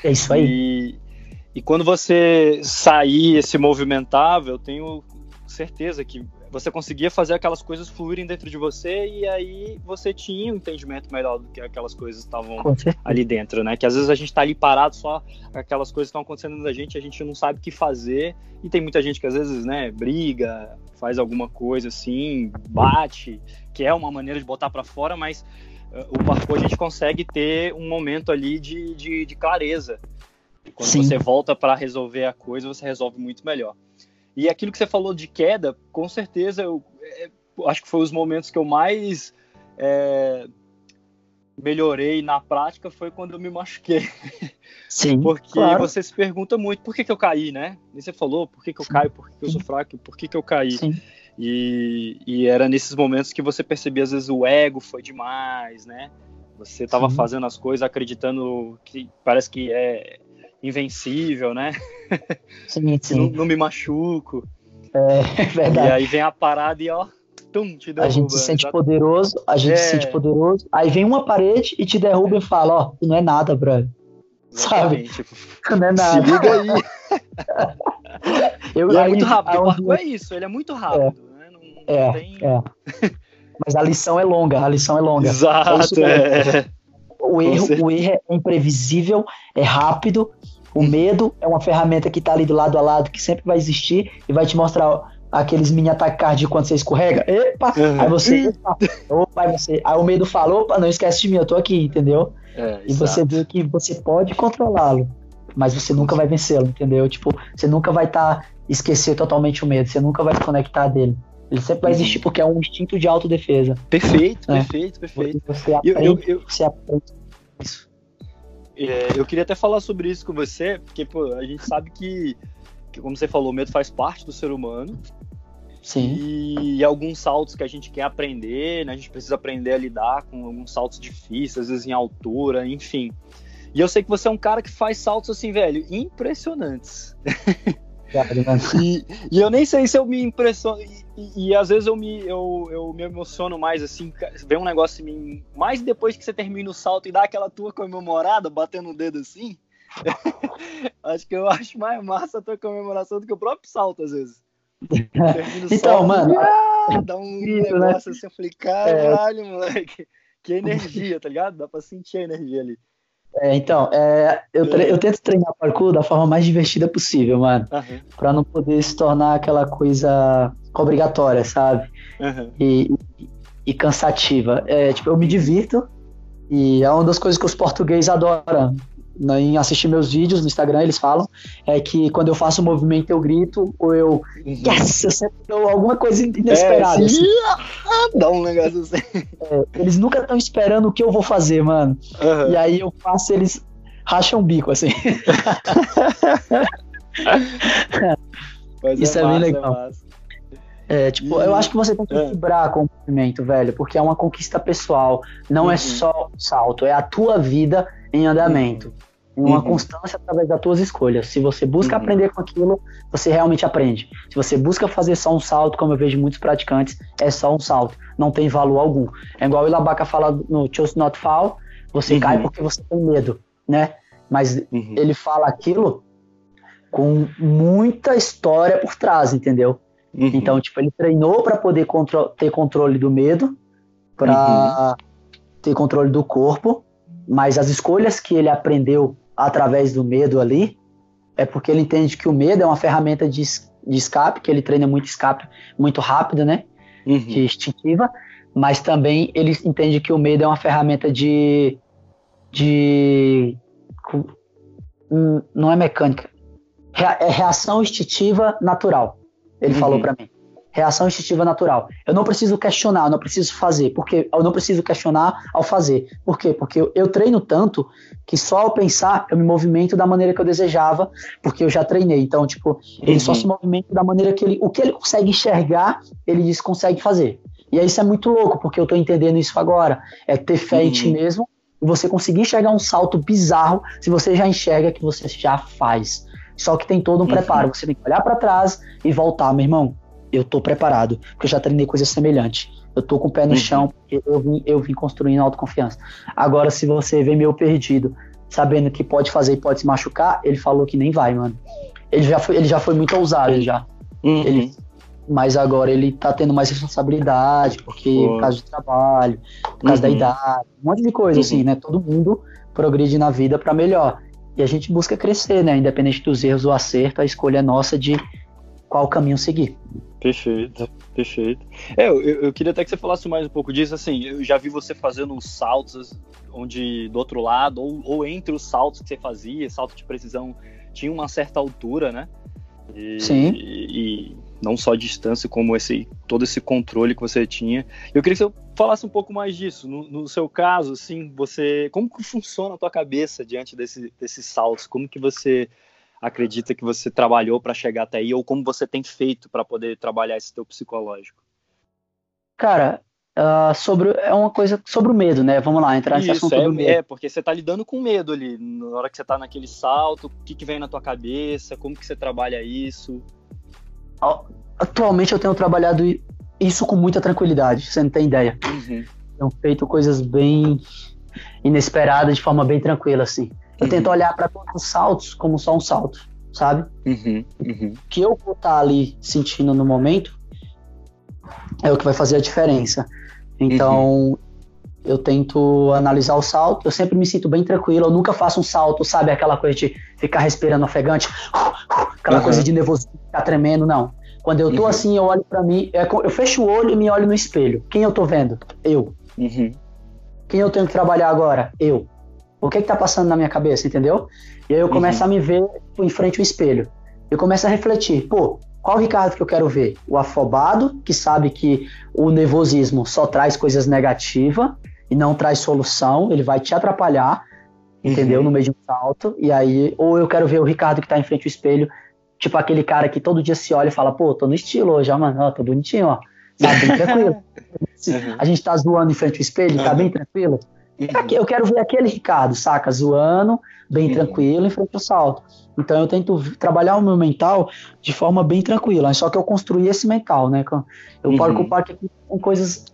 É isso aí. E, e quando você sair, se movimentar, eu tenho certeza que você conseguia fazer aquelas coisas fluírem dentro de você e aí você tinha um entendimento melhor do que aquelas coisas estavam ali dentro, né? Que às vezes a gente está ali parado só aquelas coisas estão acontecendo da gente, a gente não sabe o que fazer e tem muita gente que às vezes, né, briga, faz alguma coisa assim, bate, que é uma maneira de botar para fora, mas uh, o parkour a gente consegue ter um momento ali de, de, de clareza. E quando Sim. você volta para resolver a coisa, você resolve muito melhor. E aquilo que você falou de queda, com certeza eu, é, acho que foi os momentos que eu mais é, melhorei na prática foi quando eu me machuquei. Sim. Porque claro. você se pergunta muito por que, que eu caí, né? E você falou por que, que eu Sim. caio, por que, que eu sou fraco, por que, que eu caí. Sim. E, e era nesses momentos que você percebia, às vezes, o ego foi demais, né? Você estava fazendo as coisas acreditando que parece que é invencível, né? Sim, sim. não, não, me machuco. É, é, verdade. E aí vem a parada e ó, tum, te derruba. A gente se sente poderoso, a gente é. se sente poderoso, aí vem uma parede e te derruba e fala, ó, não é nada, brother. Sabe? Não é nada. Se liga aí. Eu, e é muito rápido. O parkour é isso, ele é muito rápido. É, né? não, não é, tem... é. Mas a lição é longa, a lição é longa. Exato, é. O erro, o erro é imprevisível, é rápido. O medo é uma ferramenta que está ali do lado a lado, que sempre vai existir e vai te mostrar aqueles mini ataques cardíacos quando você escorrega. Epa! Uhum. Aí você. Opa, aí você. Aí o medo fala: opa, não esquece de mim, eu tô aqui, entendeu? É, e você vê que você pode controlá-lo, mas você nunca vai vencê-lo, entendeu? Tipo, você nunca vai estar. Tá, esquecer totalmente o medo, você nunca vai se conectar dele. Ele sempre vai existir uhum. porque é um instinto de autodefesa. Perfeito, né? perfeito, perfeito. Você aprende, eu, eu, eu... você aprende isso. É, eu queria até falar sobre isso com você, porque pô, a gente sabe que, que, como você falou, o medo faz parte do ser humano. Sim. E, e alguns saltos que a gente quer aprender, né? A gente precisa aprender a lidar com alguns saltos difíceis, às vezes em altura, enfim. E eu sei que você é um cara que faz saltos assim, velho, impressionantes. e, e, eu nem sei se eu me impressiono. E, e, às vezes eu me, eu, eu me emociono mais, assim, vem um negócio em mim. Mais depois que você termina o salto e dá aquela tua comemorada, batendo o dedo assim. acho que eu acho mais massa a tua comemoração do que o próprio salto, às vezes. então, salto, mano. Ah, dá um isso, né? negócio né? assim, eu falei, caralho, é... moleque. Que energia, tá ligado? Dá pra sentir a energia ali. É, então, é, eu, eu tento treinar parkour da forma mais divertida possível, mano. Uhum. Pra não poder se tornar aquela coisa obrigatória, sabe? Uhum. E, e, e, cansativa. É, tipo, eu me divirto e é uma das coisas que os portugueses adoram em assistir meus vídeos no Instagram, eles falam, é que quando eu faço um movimento eu grito, ou eu, uhum. yes, eu sempre dou alguma coisa inesperada. É, assim. Dá um negócio assim. É, eles nunca estão esperando o que eu vou fazer, mano. Uhum. E aí eu faço, eles racham o bico, assim. Isso é, é massa, bem legal. É, é, tipo, e... eu acho que você tem que vibrar é. com o movimento, velho, porque é uma conquista pessoal. Não é uhum. é só um salto, é a tua vida em andamento. Uhum uma uhum. constância através das tuas escolhas. Se você busca uhum. aprender com aquilo, você realmente aprende. Se você busca fazer só um salto, como eu vejo muitos praticantes, é só um salto, não tem valor algum. É igual o Ilabaca fala no Choose Not Fall, você uhum. cai porque você tem medo, né? Mas uhum. ele fala aquilo com muita história por trás, entendeu? Uhum. Então, tipo, ele treinou para poder contro ter controle do medo, para uhum. ter controle do corpo, mas as escolhas que ele aprendeu através do medo ali, é porque ele entende que o medo é uma ferramenta de, de escape, que ele treina muito escape muito rápido, né? Uhum. De instintiva, mas também ele entende que o medo é uma ferramenta de. de. Hum, não é mecânica, é reação instintiva natural. Ele uhum. falou para mim. Reação instintiva natural. Eu não preciso questionar, eu não preciso fazer. Porque eu não preciso questionar ao fazer. Por quê? Porque eu, eu treino tanto que só ao pensar eu me movimento da maneira que eu desejava, porque eu já treinei. Então, tipo, ele só uhum. se movimenta da maneira que ele. O que ele consegue enxergar, ele diz que consegue fazer. E aí isso é muito louco, porque eu tô entendendo isso agora. É ter fé uhum. em ti uhum. mesmo e você conseguir enxergar um salto bizarro se você já enxerga que você já faz. Só que tem todo um uhum. preparo. Você tem que olhar para trás e voltar, meu irmão eu tô preparado, porque eu já treinei coisa semelhante. Eu tô com o pé no uhum. chão, porque eu vim, eu vim construindo autoconfiança. Agora, se você vê meio perdido, sabendo que pode fazer e pode se machucar, ele falou que nem vai, mano. Ele já foi, ele já foi muito ousado, já. Uhum. Ele, mas agora ele tá tendo mais responsabilidade, porque por causa de trabalho, por causa uhum. da idade, um monte de coisa, assim, uhum. né? Todo mundo progride na vida para melhor. E a gente busca crescer, né? Independente dos erros ou acerto, a escolha é nossa de qual caminho seguir. Perfeito, perfeito. É, eu, eu, queria até que você falasse mais um pouco disso. Assim, eu já vi você fazendo uns saltos onde do outro lado, ou, ou entre os saltos que você fazia, salto de precisão, tinha uma certa altura, né? E, Sim. E, e não só a distância, como esse todo esse controle que você tinha. Eu queria que você falasse um pouco mais disso. No, no seu caso, assim, você, como que funciona a tua cabeça diante desse, desses saltos? Como que você acredita que você trabalhou para chegar até aí ou como você tem feito para poder trabalhar esse teu psicológico? Cara, uh, sobre é uma coisa sobre o medo, né? Vamos lá, entrar nesse Isso, assunto é, do medo. É, porque você tá lidando com medo ali, na hora que você tá naquele salto, o que, que vem na tua cabeça, como que você trabalha isso? Atualmente eu tenho trabalhado isso com muita tranquilidade, você não tem ideia. Uhum. Tenho feito coisas bem inesperadas de forma bem tranquila, assim. Eu uhum. tento olhar para todos os saltos como só um salto, sabe? Uhum. Uhum. que eu vou estar tá ali sentindo no momento é o que vai fazer a diferença. Então, eu tento analisar o salto, eu sempre me sinto bem tranquilo, eu nunca faço um salto, sabe? Aquela coisa de ficar respirando ofegante, aquela uhum. coisa de nervoso, ficar tremendo, não. Quando eu tô uhum. assim, eu olho para mim, é eu fecho o olho e me olho no espelho. Quem eu tô vendo? Eu. Uhum. Quem eu tenho que trabalhar agora? Eu. O que é que tá passando na minha cabeça, entendeu? E aí eu começo uhum. a me ver em frente ao espelho. Eu começo a refletir, pô, qual o Ricardo que eu quero ver? O afobado, que sabe que o nervosismo só traz coisas negativas e não traz solução, ele vai te atrapalhar, entendeu? Uhum. No meio de um salto. E aí, ou eu quero ver o Ricardo que tá em frente ao espelho, tipo aquele cara que todo dia se olha e fala, pô, tô no estilo hoje, ó, mano, ó, tô bonitinho, ó. Sabe, bem tranquilo. uhum. A gente tá zoando em frente ao espelho, tá bem tranquilo. Uhum. Eu quero ver aquele Ricardo, saca? Zoando, bem uhum. tranquilo, em frente ao salto. Então eu tento trabalhar o meu mental de forma bem tranquila. Só que eu construí esse mental, né? Eu uhum. paro com o parque com coisas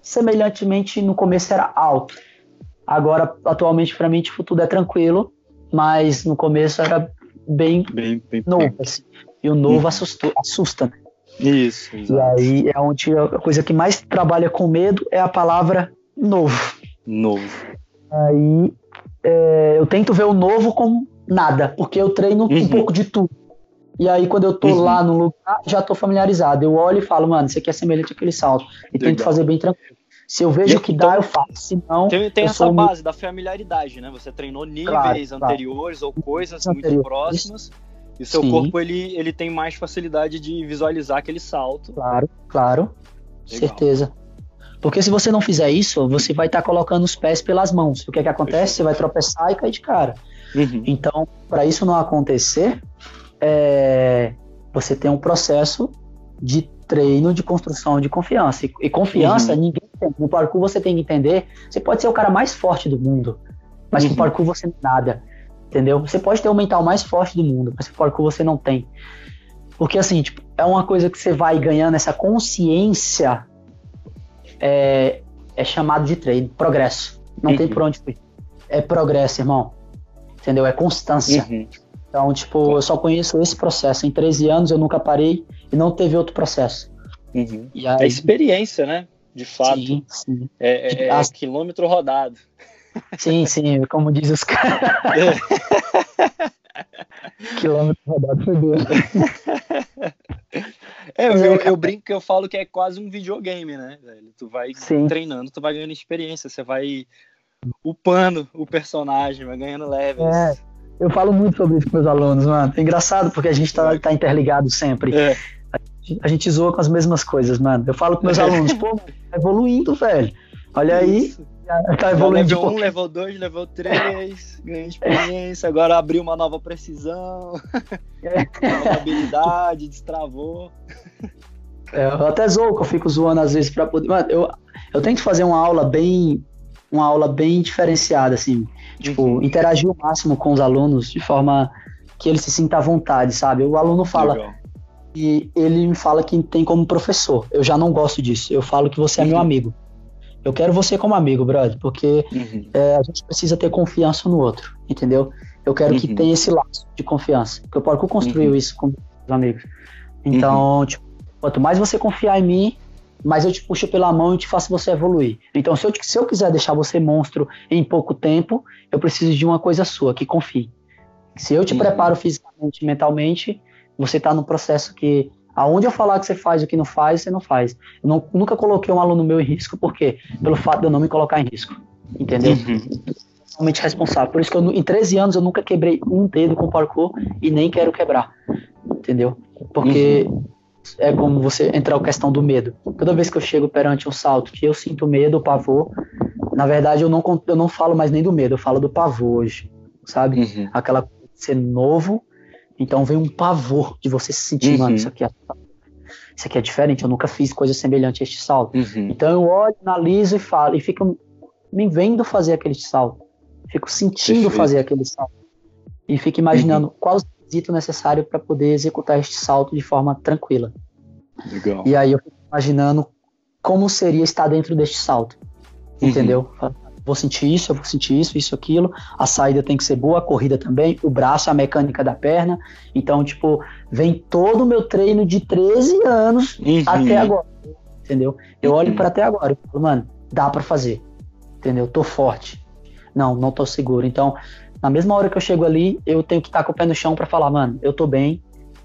semelhantemente no começo era alto. Agora, atualmente, para mim, tipo, tudo é tranquilo, mas no começo era bem, bem, bem novo. Assim. E o novo uhum. assusta, assusta, né? Isso, exato. E aí é onde a coisa que mais trabalha com medo é a palavra novo novo. Aí é, eu tento ver o novo como nada, porque eu treino uhum. um pouco de tudo. E aí, quando eu tô uhum. lá no lugar, já tô familiarizado. Eu olho e falo, mano, isso aqui é semelhante àquele salto. E Legal. tento fazer bem tranquilo. Se eu vejo e que então, dá, eu faço. Se não. Tem, tem essa base da familiaridade, né? Você treinou níveis claro, anteriores claro. ou coisas muito próximas. E o seu Sim. corpo ele, ele tem mais facilidade de visualizar aquele salto. Claro, claro. Legal. Certeza. Porque se você não fizer isso, você vai estar tá colocando os pés pelas mãos. O que é que acontece? Você vai tropeçar e cair de cara. Uhum. Então, para isso não acontecer, é, você tem um processo de treino de construção de confiança. E, e confiança, uhum. ninguém tem. No parkour você tem que entender, você pode ser o cara mais forte do mundo, mas uhum. no parkour você não é nada. Entendeu? Você pode ter o mental mais forte do mundo, mas no parkour você não tem. Porque assim, tipo, é uma coisa que você vai ganhando essa consciência é, é chamado de treino, progresso. Não uhum. tem por onde fugir. É progresso, irmão. Entendeu? É constância. Uhum. Então, tipo, eu só conheço esse processo. Em 13 anos eu nunca parei e não teve outro processo. Uhum. E aí... É experiência, né? De fato. Sim, sim. É, é, é As... quilômetro rodado. Sim, sim, como diz os caras. quilômetro rodado foi É, eu, eu, eu, brinco que eu falo que é quase um videogame, né, velho? Tu vai Sim. treinando, tu vai ganhando experiência, você vai upando o personagem, vai ganhando levels. É, eu falo muito sobre isso com meus alunos, mano. É engraçado porque a gente tá, tá interligado sempre. É. A gente zoa com as mesmas coisas, mano. Eu falo com meus alunos, pô, tá evoluindo, velho. Olha aí, tá evoluindo. Level 1, um, level 2, level 3, ganhei experiência, agora abriu uma nova precisão, é. nova habilidade, destravou. É, eu até zoo, que eu fico zoando às vezes pra poder. Mano, eu, eu tento fazer uma aula bem. Uma aula bem diferenciada, assim. Tipo, uhum. interagir o máximo com os alunos de forma que ele se sinta à vontade, sabe? O aluno fala. Legal. E ele me fala que tem como professor. Eu já não gosto disso. Eu falo que você é meu uhum. amigo. Eu quero você como amigo, brother, porque uhum. é, a gente precisa ter confiança no outro, entendeu? Eu quero uhum. que tenha esse laço de confiança, porque o Parkour construiu uhum. isso com os amigos. Então, uhum. tipo, quanto mais você confiar em mim, mais eu te puxo pela mão e te faço você evoluir. Então, se eu, se eu quiser deixar você monstro em pouco tempo, eu preciso de uma coisa sua, que confie. Se eu te uhum. preparo fisicamente e mentalmente, você está no processo que Aonde eu falar que você faz o que não faz, você não faz. Eu não, nunca coloquei um aluno meu em risco, por quê? Pelo fato de eu não me colocar em risco. Entendeu? Uhum. Totalmente responsável. Por isso que eu, em 13 anos eu nunca quebrei um dedo com parkour e nem quero quebrar. Entendeu? Porque uhum. é como você entrar a questão do medo. Toda vez que eu chego perante um salto que eu sinto medo, pavor, na verdade eu não, eu não falo mais nem do medo, eu falo do pavor hoje. Sabe? Uhum. Aquela ser novo então vem um pavor de você se sentir, uhum. mano, isso aqui, é, isso aqui é diferente, eu nunca fiz coisa semelhante a este salto. Uhum. Então eu olho, analiso e falo, e fico me vendo fazer aquele salto. Fico sentindo Perfeito. fazer aquele salto. E fico imaginando uhum. qual o requisito necessário para poder executar este salto de forma tranquila. Legal. E aí eu fico imaginando como seria estar dentro deste salto. Uhum. Vou sentir isso, eu vou sentir isso, isso, aquilo. A saída tem que ser boa, a corrida também, o braço, a mecânica da perna. Então, tipo, vem todo o meu treino de 13 anos uhum. até agora. Entendeu? Eu olho para até agora e falo, mano, dá para fazer. Entendeu? Tô forte. Não, não tô seguro. Então, na mesma hora que eu chego ali, eu tenho que estar com o pé no chão para falar, mano, eu tô bem,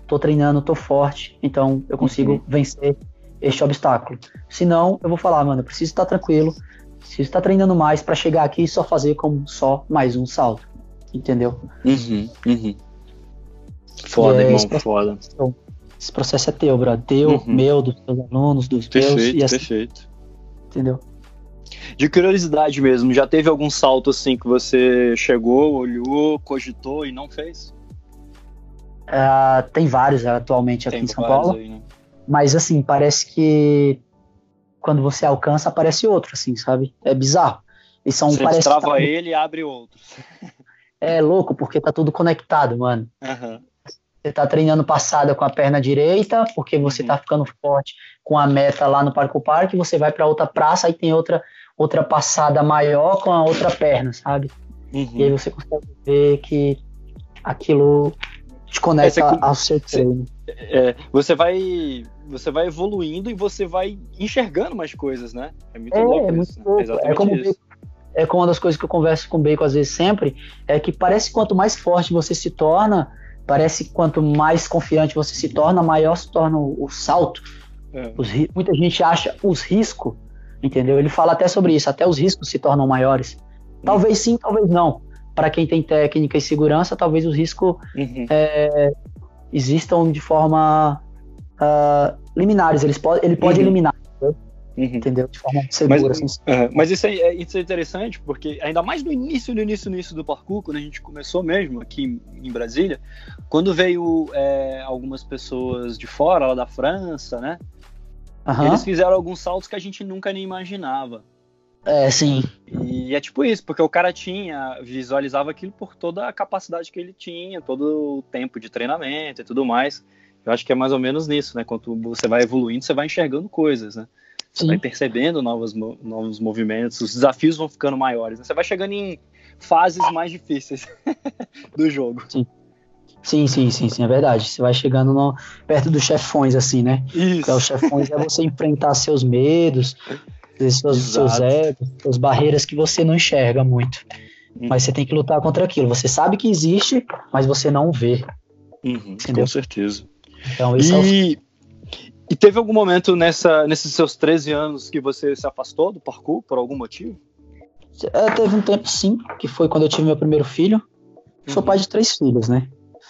tô treinando, tô forte, então eu consigo uhum. vencer este obstáculo. Se não, eu vou falar, mano, eu preciso estar tranquilo, se está treinando mais para chegar aqui e só fazer como só mais um salto, entendeu? Uhum, uhum. Foda, é, irmão, processo, foda. Esse processo é teu, bro. Teu, uhum. meu, dos teus alunos, dos perfeito, teus. E assim, perfeito. Entendeu? De curiosidade mesmo, já teve algum salto assim que você chegou, olhou, cogitou e não fez? Uh, tem vários atualmente aqui tem em São Paulo. Aí, né? Mas assim, parece que quando você alcança, aparece outro, assim, sabe? É bizarro. E são, você parece trava tá... ele e abre outros. É louco, porque tá tudo conectado, mano. Uhum. Você tá treinando passada com a perna direita, porque você uhum. tá ficando forte com a meta lá no Parque Parque, você vai para outra praça e tem outra outra passada maior com a outra perna, sabe? Uhum. E aí você consegue ver que aquilo te conecta é, ao seu treino. É, você vai você vai evoluindo e você vai enxergando mais coisas, né? É muito é, louco é muito isso, louco. É, é como isso. é como uma das coisas que eu converso com o Bacon às vezes sempre, é que parece quanto mais forte você se torna, parece quanto mais confiante você se torna, maior se torna o, o salto. É. Os, muita gente acha os riscos, entendeu? Ele fala até sobre isso, até os riscos se tornam maiores. Talvez sim, talvez não. Para quem tem técnica e segurança, talvez os riscos uhum. é, existam de forma uh, liminares. Eles pode, ele pode uhum. eliminar. Uhum. Entendeu? De forma segura. Mas, assim. mas isso, é, isso é interessante, porque ainda mais no início, no início, no início do parkour, quando a gente começou mesmo aqui em Brasília, quando veio é, algumas pessoas de fora, lá da França, né? Uhum. Eles fizeram alguns saltos que a gente nunca nem imaginava. É, sim. E é tipo isso, porque o cara tinha, visualizava aquilo por toda a capacidade que ele tinha, todo o tempo de treinamento e tudo mais. Eu acho que é mais ou menos nisso, né? Quando você vai evoluindo, você vai enxergando coisas, né? Você Sim. vai percebendo novos, novos movimentos, os desafios vão ficando maiores. Né? Você vai chegando em fases mais difíceis do jogo. Sim. Sim, sim, sim, sim, é verdade. Você vai chegando no, perto dos chefões, assim, né? Isso. Porque os chefões é você enfrentar seus medos, seus, seus egos, suas barreiras que você não enxerga muito. Uhum. Mas você tem que lutar contra aquilo. Você sabe que existe, mas você não vê. Uhum, com certeza. Então, esse e, é E teve algum momento nessa, nesses seus 13 anos que você se afastou do parkour por algum motivo? É, teve um tempo sim, que foi quando eu tive meu primeiro filho. Sou Uhum. pai de três filhos, né?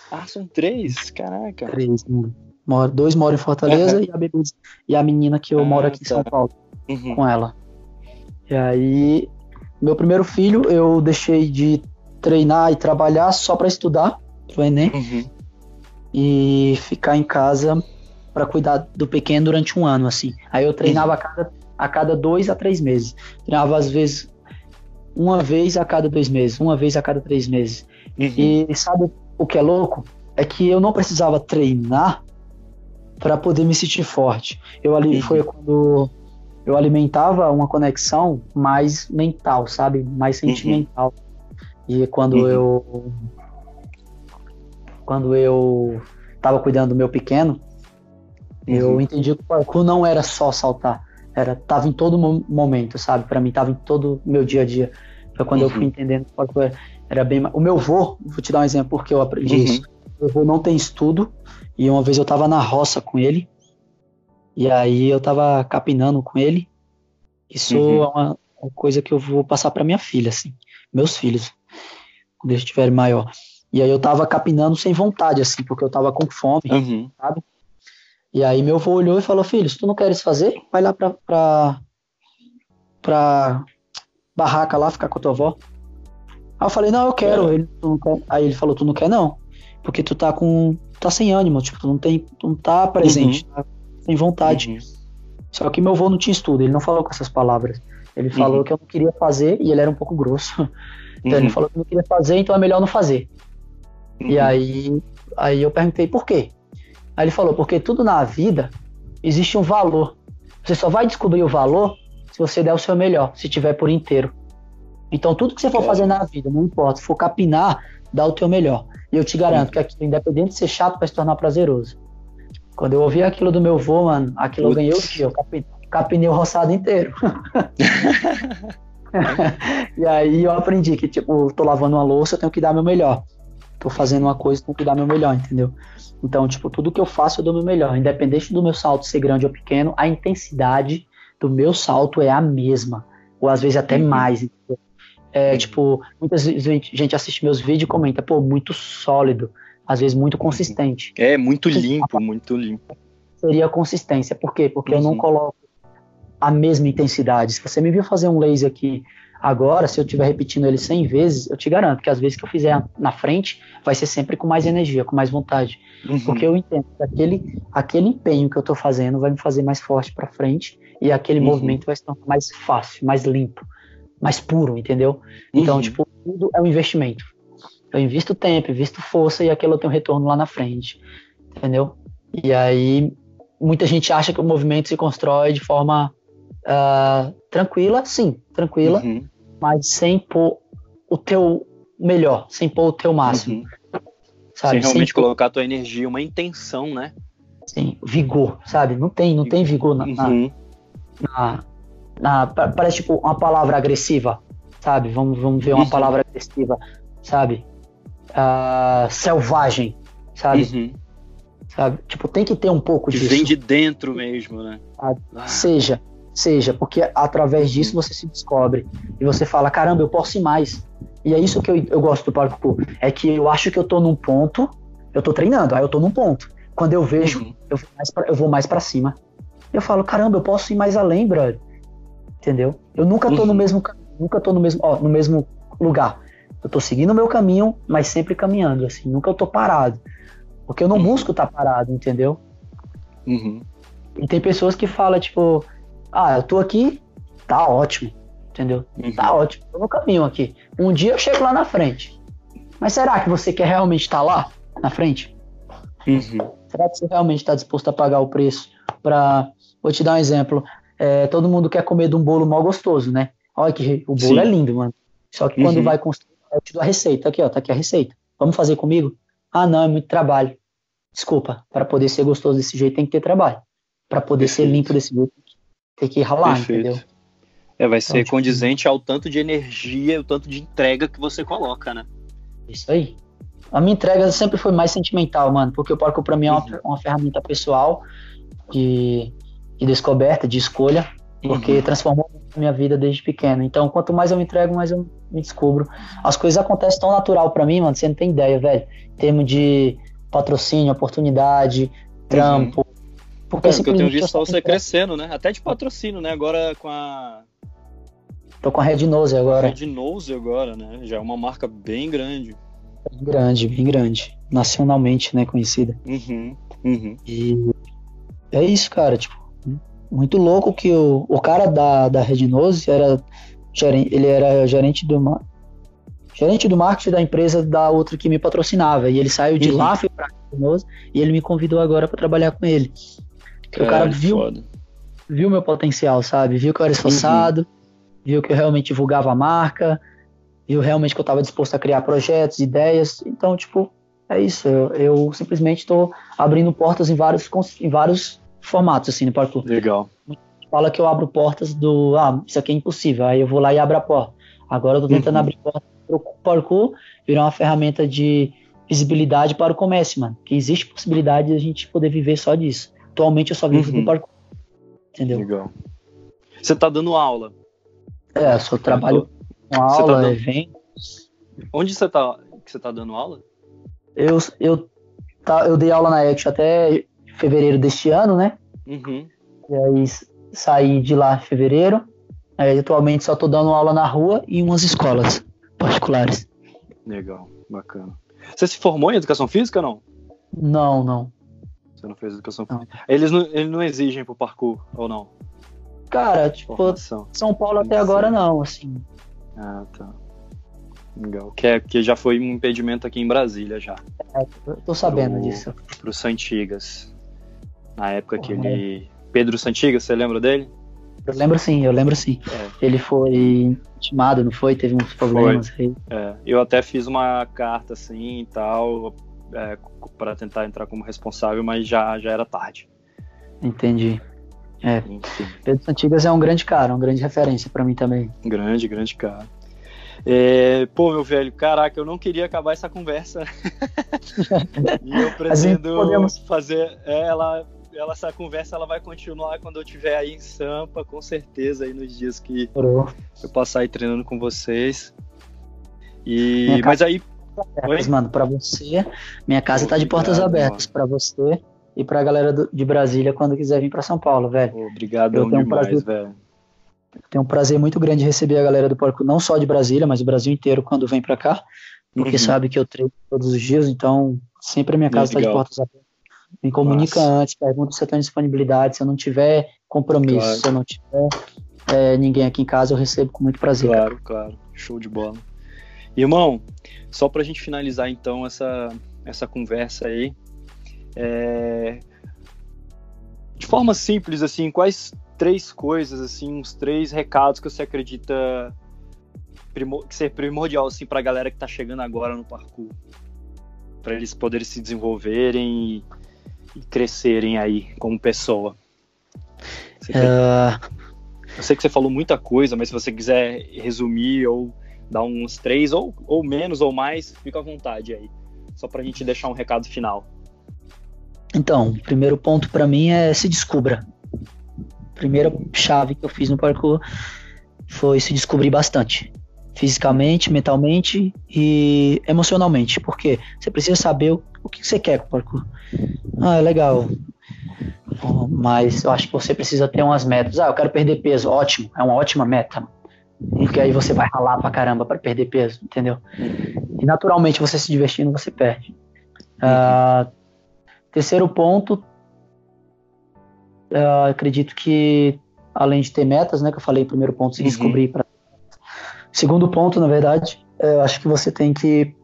Ah, são três? Caraca. Três. Moro, dois moram em Fortaleza Uhum. e, a bebê, e a menina que eu Ah, moro aqui em tá. São Paulo Uhum. com ela. E aí, meu primeiro filho, eu deixei de treinar e trabalhar só para estudar pro Enem Uhum. E ficar em casa para cuidar do pequeno durante um ano, assim. Aí eu treinava a, cada, a cada dois a três meses. Treinava às vezes uma vez a cada dois meses, uma vez a cada três meses. Uhum. E sabe o que é louco? É que eu não precisava treinar para poder me sentir forte. Eu ali Uhum. foi quando eu alimentava uma conexão mais mental, sabe? Mais sentimental. E quando Uhum. eu quando eu tava cuidando do meu pequeno, eu Uhum. entendi que o parkour não era só saltar, era tava em todo mo- momento, sabe? Para mim tava em todo o meu dia a dia. Foi quando eu Uhum. fui entendendo que o parkour era, era bem, o meu vô, vou te dar um exemplo porque eu aprendi Uhum. isso. Meu vô não tem estudo e uma vez eu tava na roça com ele e aí eu tava capinando com ele. Isso Uhum. é uma, uma coisa que eu vou passar para minha filha, assim, meus filhos, quando eles estiverem maior. E aí eu tava capinando sem vontade, assim, porque eu tava com fome. Uhum. E aí meu avô olhou e falou, filho, se tu não queres fazer, vai lá pra, pra, pra barraca lá, ficar com a tua avó. Aí eu falei, não, eu quero. Ele, "Tu não quer?" Aí ele falou, tu não quer não? Porque tu tá com. tá sem ânimo, tipo, tu não tem. Tu não tá presente, tá sem vontade. Uhum. Só que meu avô não tinha estudo, ele não falou com essas palavras. Ele falou Uhum. que eu não queria fazer e ele era um pouco grosso. Então ele Uhum. falou que não queria fazer, então é melhor não fazer. E Uhum. aí, aí eu perguntei por quê? Aí ele falou, porque tudo na vida existe um valor. Você só vai descobrir o valor se você der o seu melhor, se tiver por inteiro. Então tudo que você for É. fazer na vida, não importa, se for capinar, dá o teu melhor. E eu te garanto que aquilo, independente de ser chato, vai se tornar prazeroso. Quando eu ouvi aquilo do meu vô, mano, aquilo eu Putz. ganhei o dia, eu capi- capinei o roçado inteiro. e aí eu aprendi que, tipo, tô lavando uma louça, eu tenho que dar meu melhor. Tô fazendo uma coisa, tenho que dar meu melhor, entendeu? Então, tipo, tudo que eu faço, eu dou meu melhor. Independente do meu salto ser grande ou pequeno, a intensidade do meu salto é a mesma. Ou às vezes até Uhum. mais, entendeu? É, Uhum. tipo, muitas vezes a gente- assiste meus vídeos e comenta, pô, muito sólido. Às vezes muito consistente. É muito limpo, muito limpo. Seria a consistência. Por quê? Porque eu não Uhum. coloco a mesma intensidade. Se você me viu fazer um laser aqui agora, se eu estiver repetindo ele 100 vezes, eu te garanto que as vezes que eu fizer na frente, vai ser sempre com mais energia, com mais vontade. Uhum. Porque eu entendo que aquele, aquele empenho que eu tô fazendo vai me fazer mais forte para frente e aquele Uhum. movimento vai se tornar mais fácil, mais limpo, mais puro, entendeu? Então, Uhum. tipo, tudo é um investimento. Eu invisto tempo, invisto força e aquilo eu tenho retorno lá na frente, entendeu? E aí, muita gente acha que o movimento se constrói de forma ah, tranquila, sim, tranquila, Uhum. mas sem pôr o teu melhor, sem pôr o teu máximo, Uhum. sabe? Sem realmente pôr, colocar a tua energia, uma intenção, né? assim, vigor, sabe? Não tem, não tem vigor na, na- Uhum. na- na- pa- parece tipo uma palavra agressiva, sabe? Vamos, vamos ver uma Uhum. palavra agressiva, sabe? Ah, selvagem, sabe? Uhum. sabe? Tipo, tem que ter um pouco Que disso. vem de dentro mesmo, né? Ah, Seja, seja, porque através disso você se descobre e você fala, caramba, eu posso ir mais. E é isso que eu, eu gosto do parkour, é que eu acho que eu tô num ponto, eu tô treinando, aí eu tô num ponto. Quando eu vejo, Uhum. eu, vou mais pra, eu vou mais pra cima. Eu falo, caramba, eu posso ir mais além, brother. Entendeu? Eu nunca tô no Uhum. mesmo caminho, nunca tô no mesmo, ó, no mesmo lugar. Eu tô seguindo o meu caminho, mas sempre caminhando, assim, nunca eu tô parado. Porque eu não Uhum. busco estar parado, entendeu? Uhum. E tem pessoas que falam, tipo, ah, eu tô aqui, tá ótimo, entendeu? Uhum. Tá ótimo, tô no caminho aqui. Um dia eu chego lá na frente. Mas será que você quer realmente estar lá, na frente? Uhum. Será que você realmente está disposto a pagar o preço para. Vou te dar um exemplo. É, todo mundo quer comer de um bolo mal gostoso, né? Olha que o bolo Sim. é lindo, mano. Só que quando Uhum. vai construir, eu te dou a receita. Aqui, ó, tá aqui a receita. Vamos fazer comigo? Ah, não, é muito trabalho. Desculpa, para poder ser gostoso desse jeito tem que ter trabalho. Para poder ser Perfeito. limpo desse jeito tem que ralar, Perfeito. entendeu? É, vai ser Então, tipo- condizente ao tanto de energia e o tanto de entrega que você coloca, né? Isso aí. A minha entrega sempre foi mais sentimental, mano, porque o parkour pra mim é uma, Uhum. uma ferramenta pessoal. de, de descoberta, de escolha, porque uhum. transformou a minha vida desde pequeno. Então, quanto mais eu me entrego, mais eu me descubro. As coisas acontecem tão natural para mim, mano, você não tem ideia, velho. Em termos de patrocínio, oportunidade, trampo. Uhum. Porque, é, porque eu tenho visto eu você crescendo, né? Até de patrocínio, né? Agora com a. Tô com a Red Nose agora. Red Nose agora, né? Já é uma marca bem grande. Bem grande, bem grande. Nacionalmente, né? Conhecida. Uhum, uhum. E é isso, cara. Tipo, muito louco que o, o cara da, da Red Nose era gerente, ele era gerente do gerente do marketing da empresa da outra que me patrocinava. E ele saiu de uhum. lá, foi pra Red Nose, e ele me convidou agora para trabalhar com ele. Caralho, o cara viu, foda. viu meu potencial, sabe? Viu que eu era esforçado, uhum. viu que eu realmente divulgava a marca, viu realmente que eu estava disposto a criar projetos, ideias. Então, tipo, é isso. Eu, eu simplesmente estou abrindo portas em vários, em vários formatos, assim, no parkour. Legal. Fala que eu abro portas do, ah, isso aqui é impossível. Aí eu vou lá e abro a porta. Agora eu tô tentando uhum. abrir portas para o parkour virar uma ferramenta de visibilidade para o comércio, mano. Que existe possibilidade de a gente poder viver só disso. Atualmente eu só vivo uhum. do parkour. Entendeu? Legal. Você tá dando aula? É, eu só trabalho com aula, tá dando... eventos. Onde você tá, que você tá dando aula? Eu, eu, tá, eu dei aula na Action até fevereiro deste ano, né? Uhum. E aí saí de lá em fevereiro. Aí atualmente só tô dando aula na rua e em umas escolas particulares. Legal, bacana. Você se formou em educação física ou não? Não, não. Você não fez educação física. Eles não, eles não exigem pro parkour, ou não? Cara, tipo, Formação. São Paulo até agora não, assim. Ah, tá. Legal. Que, é, que já foi um impedimento aqui em Brasília já. É, tô sabendo pro, disso. Pro Santigas. Na época que ele. Pedro Santigas, você lembra dele? Eu lembro sim, eu lembro sim. É. Ele foi intimado, não foi? Teve uns problemas aí. É. Eu até fiz uma carta assim e tal, é, para tentar entrar como responsável, mas já, já era tarde. Entendi. É. Enfim. Pedro Santigas é um grande cara, uma grande referência para mim também. Grande, grande cara. É, pô, meu velho, caraca, eu não queria acabar essa conversa. e eu pretendo podemos... fazer ela, ela, essa conversa ela vai continuar quando eu estiver aí em Sampa, com certeza, aí nos dias que eu passar aí treinando com vocês. E, mas aí abertas, mano, para você. Minha casa Obrigado, tá de portas abertas para você e pra galera do, de Brasília quando quiser vir para São Paulo, velho. Obrigado demais, prazer, velho. Tenho um prazer muito grande receber a galera do Porco, não só de Brasília, mas do Brasil inteiro quando vem para cá, porque uhum. sabe que eu treino todos os dias, então sempre a minha casa está de portas abertas. Me comunica Nossa. antes, pergunta se eu tenho disponibilidade, se eu não tiver compromisso, claro. se eu não tiver é, ninguém aqui em casa, eu recebo com muito prazer. Claro, claro. Show de bola. Irmão, só para a gente finalizar então essa, essa conversa aí, é... de forma simples, assim, quais três coisas, assim, uns três recados que você acredita primor... que ser primordial assim, para a galera que está chegando agora no parkour? Para eles poderem se desenvolverem e, e crescerem aí como pessoa. Uh... Eu sei que você falou muita coisa, mas se você quiser resumir ou dar uns três, ou, ou menos ou mais, fica à vontade aí. Só pra gente deixar um recado final. Então, o primeiro ponto para mim é se descubra. Primeira chave que eu fiz no parkour foi se descobrir bastante. Fisicamente, mentalmente e emocionalmente. Porque você precisa saber o, o que você quer com o parkour. Ah, é legal. Mas eu acho que você precisa ter umas metas. Ah, eu quero perder peso. Ótimo, é uma ótima meta porque aí você vai ralar pra caramba para perder peso, entendeu? E naturalmente você se divertindo, você perde. Uh, terceiro ponto, uh, acredito que além de ter metas, né, que eu falei, primeiro ponto, se uhum. descobrir. Pra... Segundo ponto, na verdade, eu acho que você tem que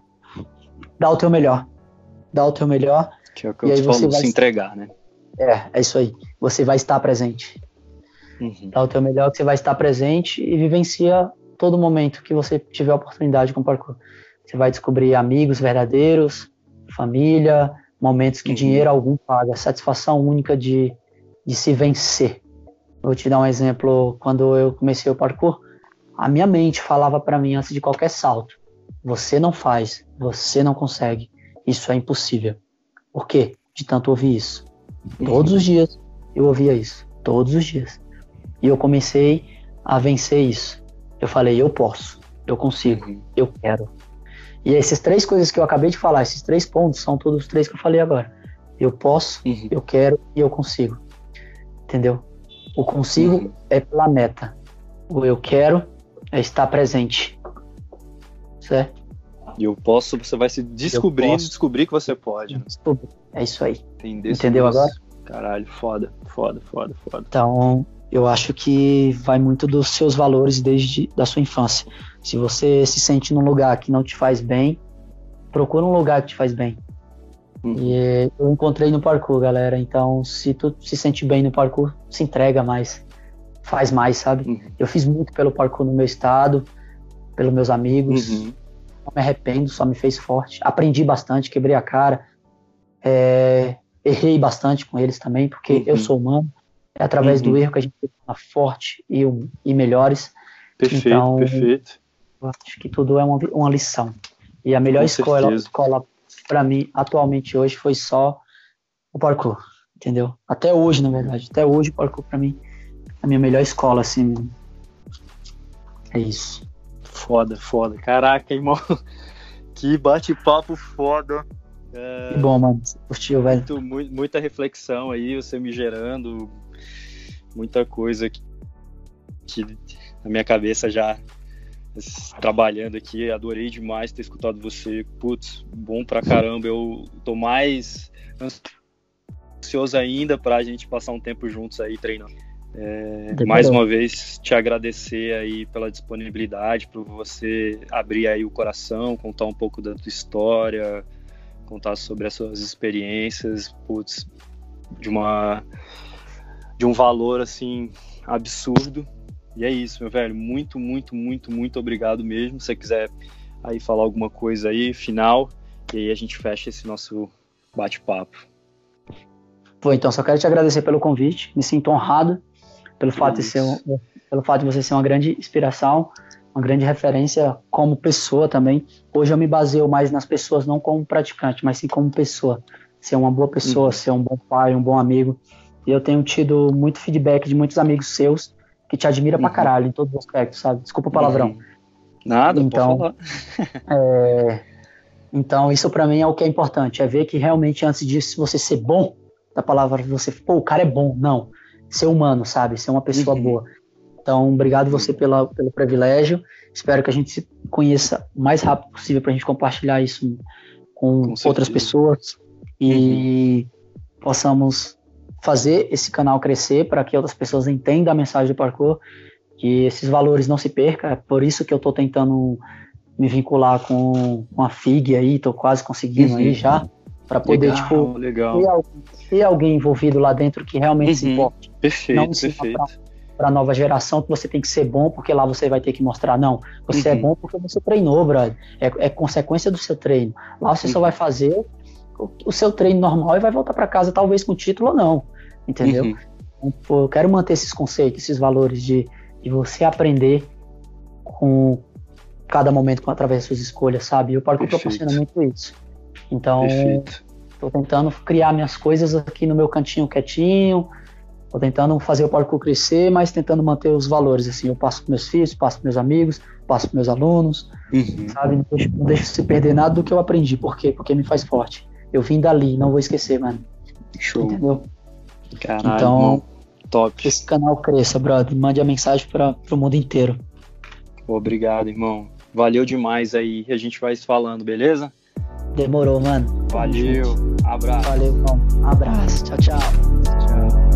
dar o teu melhor. Dar o teu melhor. Que é o que eu te falo, se entregar, né? É, é isso aí. Você vai estar presente. Uhum. Dá o teu melhor que você vai estar presente e vivencia todo momento que você tiver oportunidade com o parkour. Você vai descobrir amigos verdadeiros, família, momentos que uhum. dinheiro algum paga, satisfação única de, de se vencer. Vou te dar um exemplo. Quando eu comecei o parkour, a minha mente falava para mim antes de qualquer salto: você não faz, você não consegue, isso é impossível. Por quê? De tanto ouvir isso. Todos os dias Eu ouvia isso todos os dias. E eu comecei a vencer isso. Eu falei, eu posso, eu consigo, uhum. eu quero. E essas três coisas que eu acabei de falar, esses três pontos, são todos os três que eu falei agora. Eu posso, uhum. eu quero e eu consigo. Entendeu? O consigo uhum. é pela meta. O eu quero é estar presente. Certo? E eu posso, você vai se descobrindo e descobrir que você pode. Né? É isso aí. Entendeu agora? Caralho, foda, foda, foda, foda. Então, eu acho que vai muito dos seus valores desde da sua infância. Se você se sente num lugar que não te faz bem, procura um lugar que te faz bem. Uhum. E eu encontrei no parkour, galera. Então, se tu se sente bem no parkour, se entrega mais, faz mais, sabe? Uhum. Eu fiz muito pelo parkour no meu estado, pelos meus amigos. Uhum. Não me arrependo, só me fez forte. Aprendi bastante, quebrei a cara. É, errei bastante com eles também, porque eu uhum. sou humano. É através do uhum. erro que a gente torna forte e, e melhores. Perfeito, então, perfeito. acho que tudo é uma, uma lição. E a melhor com escola, escola para mim, atualmente hoje, foi só o parkour, entendeu? Até hoje, na verdade. Até hoje, o parkour para mim é a minha melhor escola, assim. É isso. Foda, foda. Caraca, irmão. Que bate-papo foda. É, que bom, mano. Você curtiu, velho. Muito, muita reflexão aí, você me gerando muita coisa que, que na minha cabeça já trabalhando aqui. Adorei demais ter escutado você. Putz, bom pra caramba. Eu tô mais ansioso ainda pra gente passar um tempo juntos aí treinando. É, mais uma vez te agradecer aí pela disponibilidade, por você abrir aí o coração, contar um pouco da tua história, contar sobre as suas experiências, putz, de uma de um valor assim absurdo. E é isso, meu velho. Muito, muito, muito, muito obrigado mesmo. Se você quiser aí falar alguma coisa aí, final, e aí a gente fecha esse nosso bate-papo. Pô, então só quero te agradecer pelo convite. Me sinto honrado pelo fato de ser um, pelo fato de você ser uma grande inspiração, uma grande referência como pessoa também. Hoje eu me baseio mais nas pessoas não como praticante, mas sim como pessoa. Ser uma boa pessoa, uhum. ser um bom pai, um bom amigo. E eu tenho tido muito feedback de muitos amigos seus que te admira uhum. pra caralho em todos os aspectos, sabe? Desculpa o palavrão. Uhum. Nada, então, é, então isso para mim é o que é importante, é ver que realmente antes disso você ser bom, da palavra você, pô, o cara é bom, não, ser humano, sabe? Ser uma pessoa uhum. boa. Então, obrigado você pela, pelo privilégio. Espero que a gente se conheça o mais rápido possível para a gente compartilhar isso com, com outras pessoas e uhum. possamos fazer esse canal crescer para que outras pessoas entendam a mensagem do parkour, que esses valores não se percam. É por isso que eu estou tentando me vincular com, com a FIG aí, estou quase conseguindo uhum. aí já, para poder, legal, tipo, legal. Ter, ter, alguém envolvido lá dentro que realmente uhum. se importe. Perfeito, não perfeito. Para a nova geração que você tem que ser bom, porque lá você vai ter que mostrar, não, você é uhum. é bom porque você treinou, brother. É, é consequência do seu treino. Lá você só uhum. vai fazer o seu treino normal e vai voltar para casa talvez com título ou não, entendeu? Uhum. Então, eu quero manter esses conceitos, esses valores de, de você aprender com cada momento com, através das suas escolhas, sabe? E o parkour proporciona muito isso. Então, estou tentando criar minhas coisas aqui no meu cantinho quietinho, Tô tentando fazer o parkour crescer, mas tentando manter os valores, assim, eu passo para meus filhos, passo para meus amigos, passo para meus alunos, uhum. sabe? Não deixo, não deixo se perder nada do que eu aprendi, por quê? Porque me faz forte. Eu vim dali, não vou esquecer, mano. Show. Entendeu? Caralho, então, top. esse canal cresça, brother. Mande a mensagem para o mundo inteiro. Obrigado, irmão. Valeu demais aí. A gente vai se falando, beleza? Demorou, mano. Valeu. Abraço. Valeu, irmão. Abraço. Tchau, tchau.